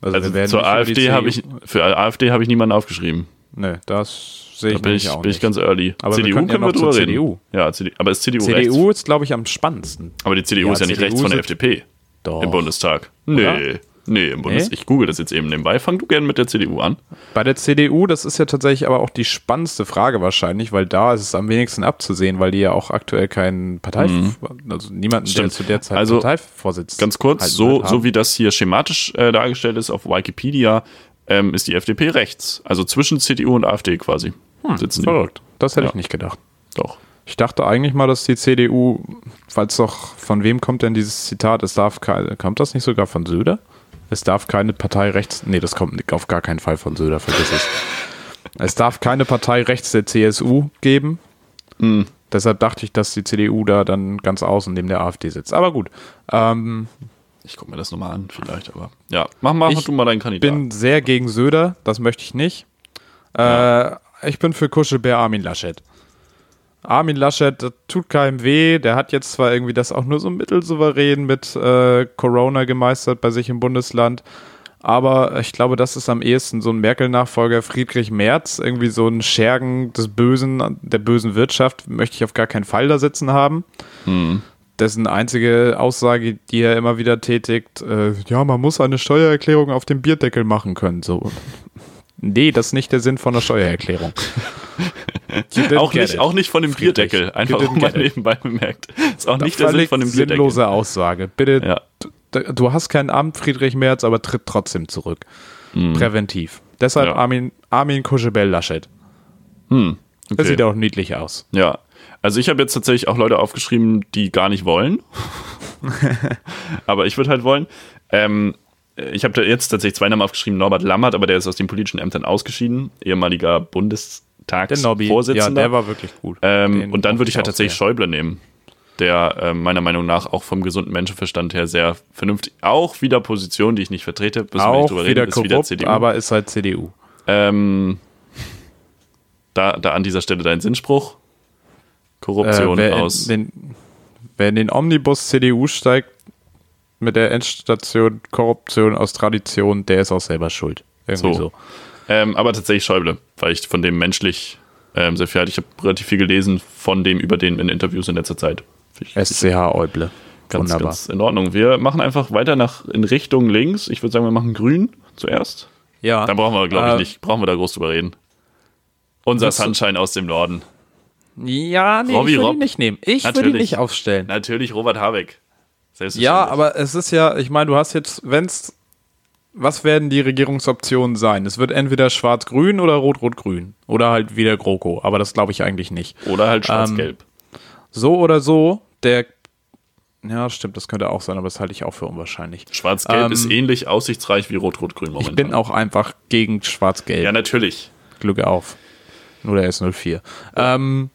Also werden zur AfD habe ich, für AfD habe ich niemanden aufgeschrieben. Ne, das sehe Da ich bin nämlich ich, auch bin ich nicht. ganz early. Aber wir CDU können ja können wir drüber reden. CDU. Ja, CD, aber ist CDU, CDU rechts? ist, glaube ich, am spannendsten. Aber die CDU Ja, ist ja nicht CDU rechts von der FDP Doch. im Bundestag. Oder? Nee, nee, im Bundes Nee? Ich google das jetzt eben nebenbei. Fang du gerne mit der CDU an. Bei der CDU, das ist ja tatsächlich aber auch die spannendste Frage wahrscheinlich, weil da ist es am wenigsten abzusehen, weil die ja auch aktuell keinen Partei, also niemanden, der Stimmt. zu der Zeit Also, Parteivorsitz Ganz kurz, so, so wie das hier schematisch äh, dargestellt ist auf Wikipedia, ähm, ist die FDP rechts. Also zwischen CDU und AfD quasi. sitzen die. Hm, Verrückt. Das hätte Ja. ich nicht gedacht. Doch. Ich dachte eigentlich mal, dass die CDU, falls doch, von wem kommt denn dieses Zitat? Es darf keine, kommt das nicht sogar von Söder? Es darf keine Partei rechts, nee, das kommt auf gar keinen Fall von Söder, vergiss es. Es darf keine Partei rechts der CSU geben. Hm. Deshalb dachte ich, dass die CDU da dann ganz außen neben der AfD sitzt. Aber gut, ähm, Ich gucke mir das nochmal an, vielleicht, aber. Ja, mach mal, Ich mach du mal deinen Kandidaten. bin sehr gegen Söder, das möchte ich nicht. Äh, ich bin für Kuschelbär Armin Laschet. Armin Laschet, das tut keinem weh. Der hat jetzt zwar irgendwie das auch nur so mittelsouverän mit äh, Corona gemeistert bei sich im Bundesland, aber ich glaube, das ist am ehesten so ein Merkel-Nachfolger Friedrich Merz, irgendwie so ein Schergen des Bösen, der bösen Wirtschaft, möchte ich auf gar keinen Fall da sitzen haben. Dessen einzige Aussage, die er immer wieder tätigt, äh, ja, man muss eine Steuererklärung auf dem Bierdeckel machen können. So. Nee, das ist nicht der Sinn von einer Steuererklärung. Auch nicht, it. auch nicht von dem Friedrich, Bierdeckel. Einfach auch mal nebenbei bemerkt. Ist auch nicht der Sinn von dem Bierdeckel. sinnlose Aussage. Bitte, Ja. du hast kein Amt, Friedrich Merz, aber tritt trotzdem zurück. Präventiv. Deshalb. Ja. Armin, Armin Kuschelbell Laschet. Hm, Das okay. sieht auch niedlich aus. Ja. Also ich habe jetzt tatsächlich auch Leute aufgeschrieben, die gar nicht wollen. aber ich würde halt wollen. Ähm, ich habe jetzt tatsächlich zwei Namen aufgeschrieben, Norbert Lammert, aber der ist aus den politischen Ämtern ausgeschieden, ehemaliger Der Nobby. Ja, Bundestagsvorsitzender. der war wirklich gut. ähm, und dann würde ich halt auch tatsächlich sehr. Schäuble nehmen, der äh, meiner Meinung nach auch vom gesunden Menschenverstand her sehr vernünftig, auch wieder Position, die ich nicht vertrete, müssen wir nicht Auch drüber wieder reden, ist wieder korrupt, CDU. aber ist halt CDU. Ähm, da, da an dieser Stelle dein Sinnspruch. Korruption äh, wer, aus. in den, wer in den Omnibus CDU steigt mit der Endstation Korruption aus Tradition, der ist auch selber schuld. Irgendwie So. so. Ähm, aber tatsächlich Schäuble, weil ich von dem menschlich ähm, sehr viel halte. Ich habe relativ viel gelesen von dem über den in Interviews in letzter Zeit. SCH Euble. Ganz, Wunderbar. ganz in Ordnung. Wir machen einfach weiter nach in Richtung links. Ich würde sagen, wir machen grün zuerst. ja. Dann brauchen wir, glaube ich, Äh, nicht, brauchen wir da groß drüber reden. Unser Sunshine aus dem Norden. Ja, nee, Robby ich würde ihn nicht nehmen. Ich würde ihn nicht aufstellen. Natürlich Robert Habeck. Ja, aber es ist ja, ich meine, du hast jetzt, wenn's, was werden die Regierungsoptionen sein? Es wird entweder schwarz-grün oder rot-rot-grün. Oder halt wieder GroKo, aber das glaube ich eigentlich nicht. Oder halt schwarz-gelb. So oder so, der, ja, stimmt, das könnte auch sein, aber das halte ich auch für unwahrscheinlich. Schwarz-gelb ähm, ist ähnlich aussichtsreich wie rot-rot-grün momentan. Ich bin auch einfach gegen schwarz-gelb. Ja, natürlich. Glück auf. Nur der S04. Ähm,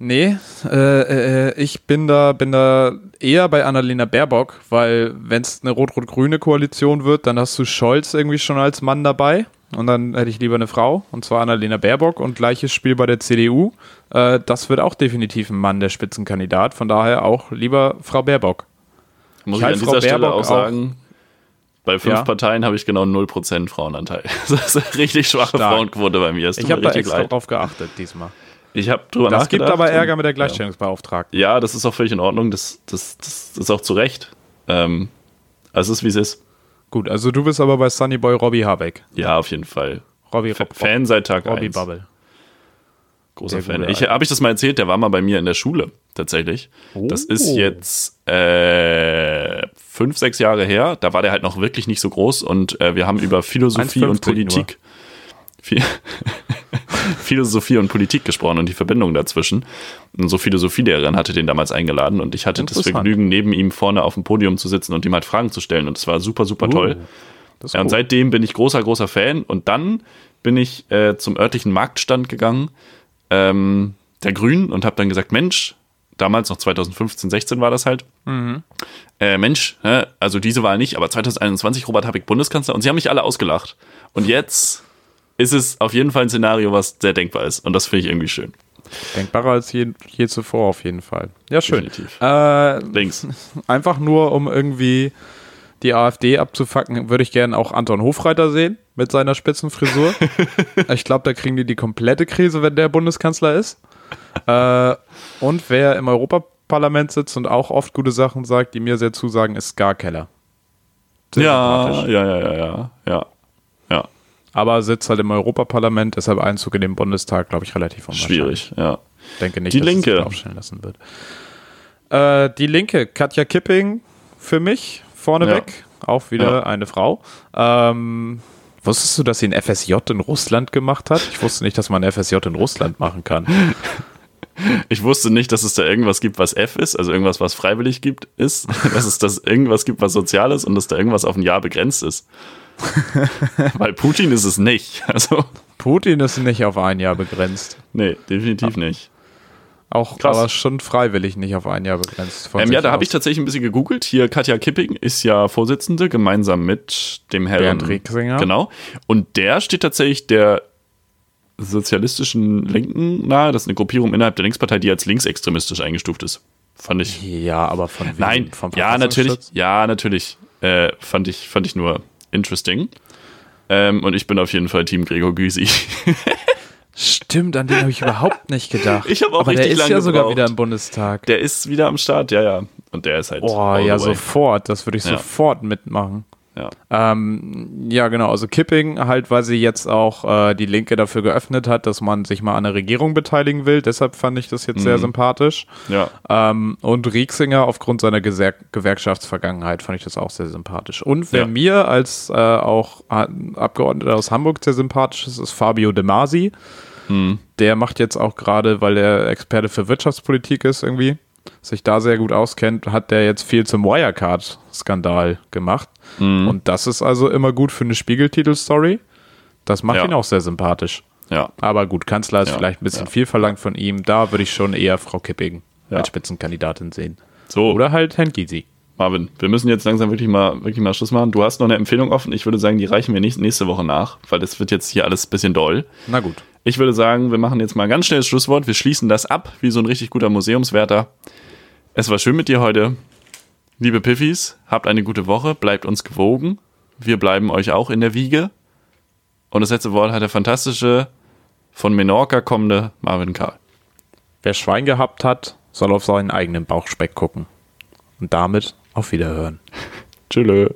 nee, äh, äh, ich bin da, bin da eher bei Annalena Baerbock, weil wenn es eine rot-rot-grüne Koalition wird, dann hast du Scholz irgendwie schon als Mann dabei. Und dann hätte ich lieber eine Frau, und zwar Annalena Baerbock. Und gleiches Spiel bei der CDU. Äh, das wird auch definitiv ein Mann, der Spitzenkandidat. Von daher auch lieber Frau Baerbock. Muss Ich ich, an Frau dieser Stelle Baerbock auch auch- sagen, bei fünf Ja. Parteien habe ich genau 0% Frauenanteil. Das ist eine richtig schwache Stark. Frauenquote bei mir. Tut Ich habe da extra drauf geachtet diesmal. Ich habe drüber Das gibt nachgedacht aber Ärger und- mit der Gleichstellungsbeauftragten. Ja. ja, das ist auch völlig in Ordnung. Das, das, das ist auch zu Recht. Ähm, also es ist, wie es ist. Gut, also du bist aber bei Sunnyboy Robbie Habeck. Ja, auf jeden Fall. Robbie F Fan seit Tag Robbie 1. Bubble. Großer Fan. Ich, habe ich das mal erzählt? Der war mal bei mir in der Schule, tatsächlich. Das Oh. ist jetzt äh, fünf, sechs Jahre her. Da war der halt noch wirklich nicht so groß und äh, wir haben über Philosophie 1,50 und Politik. Phi- Philosophie und Politik gesprochen und die Verbindung dazwischen. Und so Philosophielehrerin hatte den damals eingeladen und ich hatte das. Vergnügen, neben ihm vorne auf dem Podium zu sitzen und ihm halt Fragen zu stellen. Und es war super, super toll. Das ist Ja, und cool. seitdem bin ich großer, großer Fan. Und dann bin ich äh, zum örtlichen Marktstand gegangen, ähm, der Grünen, und habe dann gesagt, Mensch, damals noch 2015, 16 war das halt. Äh, Mensch, also diese Wahl nicht, aber 2021 Robert Habeck Bundeskanzler. Und sie haben mich alle ausgelacht. Und jetzt ist es auf jeden Fall ein Szenario, was sehr denkbar ist. Und das finde ich irgendwie schön. Denkbarer als je, je zuvor auf jeden Fall. Ja, schön. Definitiv. Äh, Links. einfach nur, um irgendwie die AfD abzufacken, würde ich gerne auch Anton Hofreiter sehen mit seiner Spitzenfrisur. ich glaube, da kriegen die die komplette Krise, wenn der Bundeskanzler ist. Äh, und wer im Europaparlament sitzt und auch oft gute Sachen sagt, die mir sehr zusagen, ist Scar Keller. Sehr Ja, ja, ja, ja, ja, ja. Ja, Aber sitzt halt im Europaparlament, deshalb Einzug in den Bundestag, glaube ich, relativ unwahrscheinlich. schwierig, ja. denke nicht, Die dass es Linke. sich aufstellen lassen wird. Äh, die Linke, Katja Kipping für mich vorneweg, auch wieder Ja. eine Frau. Ähm, wusstest du, dass sie ein FSJ in Russland gemacht hat? Ich wusste nicht, dass man ein FSJ in Russland machen kann. Ich wusste nicht, dass es da irgendwas gibt, was F ist, also irgendwas, was freiwillig gibt, ist, dass es das irgendwas gibt, was sozial ist und dass da irgendwas auf ein Jahr begrenzt ist. Weil Putin ist es nicht. Also, Putin ist nicht auf ein Jahr begrenzt. nee, definitiv nicht. Auch Krass. aber schon freiwillig nicht auf ein Jahr begrenzt. Ähm, ja, da habe ich tatsächlich ein bisschen gegoogelt. Hier, Katja Kipping ist ja Vorsitzende, gemeinsam mit dem Herrn. Bernd Rieksinger. Genau. Und der steht tatsächlich der sozialistischen Linken nahe. Das ist eine Gruppierung innerhalb der Linkspartei, die als linksextremistisch eingestuft ist. Fand ich. Ja, aber von wem? Nein, Vom ja, natürlich. Ja, natürlich. Äh, fand, ich, fand ich nur interesting. Ähm, und ich bin auf jeden Fall Team Gregor Gysi. Stimmt, an den habe ich überhaupt nicht gedacht. Ich habe auch aber der richtig ist lange ja sogar gebraucht. wieder im Bundestag. Der ist wieder am Start, ja, ja. Und der ist halt. Oh, all ja, sofort. Das würde ich Ja. sofort mitmachen. Ja. Ähm, ja, genau. Also Kipping halt, weil sie jetzt auch äh, die Linke dafür geöffnet hat, dass man sich mal an der Regierung beteiligen will. Deshalb fand ich das jetzt sehr Mhm. sympathisch. ja. Ähm, und Rieksinger aufgrund seiner Geser Gewerkschaftsvergangenheit fand ich das auch sehr sympathisch. Und wer Ja. mir als äh, auch äh, Abgeordneter aus Hamburg sehr sympathisch ist, ist Fabio De Masi. Mhm. Der macht jetzt auch gerade, weil er Experte für Wirtschaftspolitik ist irgendwie, sich da sehr gut auskennt, hat der jetzt viel zum Wirecard-Skandal gemacht. Mhm. Und das ist also immer gut für eine Spiegeltitel-Story. Das macht Ja. ihn auch sehr sympathisch. Ja. Aber gut, Kanzler ist Ja, vielleicht ein bisschen ja. viel verlangt von ihm. Da würde ich schon eher Frau Kipping als Spitzenkandidatin sehen. So. Oder halt Herrn Gysi. Marvin, wir müssen jetzt langsam wirklich mal, wirklich mal Schluss machen. Du hast noch eine Empfehlung offen. Ich würde sagen, die reichen wir nicht, nächste Woche nach, weil das wird jetzt hier alles ein bisschen doll. Na gut. Ich würde sagen, wir machen jetzt mal ein ganz schnelles Schlusswort. Wir schließen das ab, wie so ein richtig guter Museumswärter. Es war schön mit dir heute. Liebe Piffis, habt eine gute Woche, bleibt uns gewogen. Wir bleiben euch auch in der Wiege. Und das letzte Wort hat der fantastische, von Menorca kommende Marvin Karl. Wer Schwein gehabt hat, soll auf seinen eigenen Bauchspeck gucken. Und damit auf Wiederhören. Tschüss.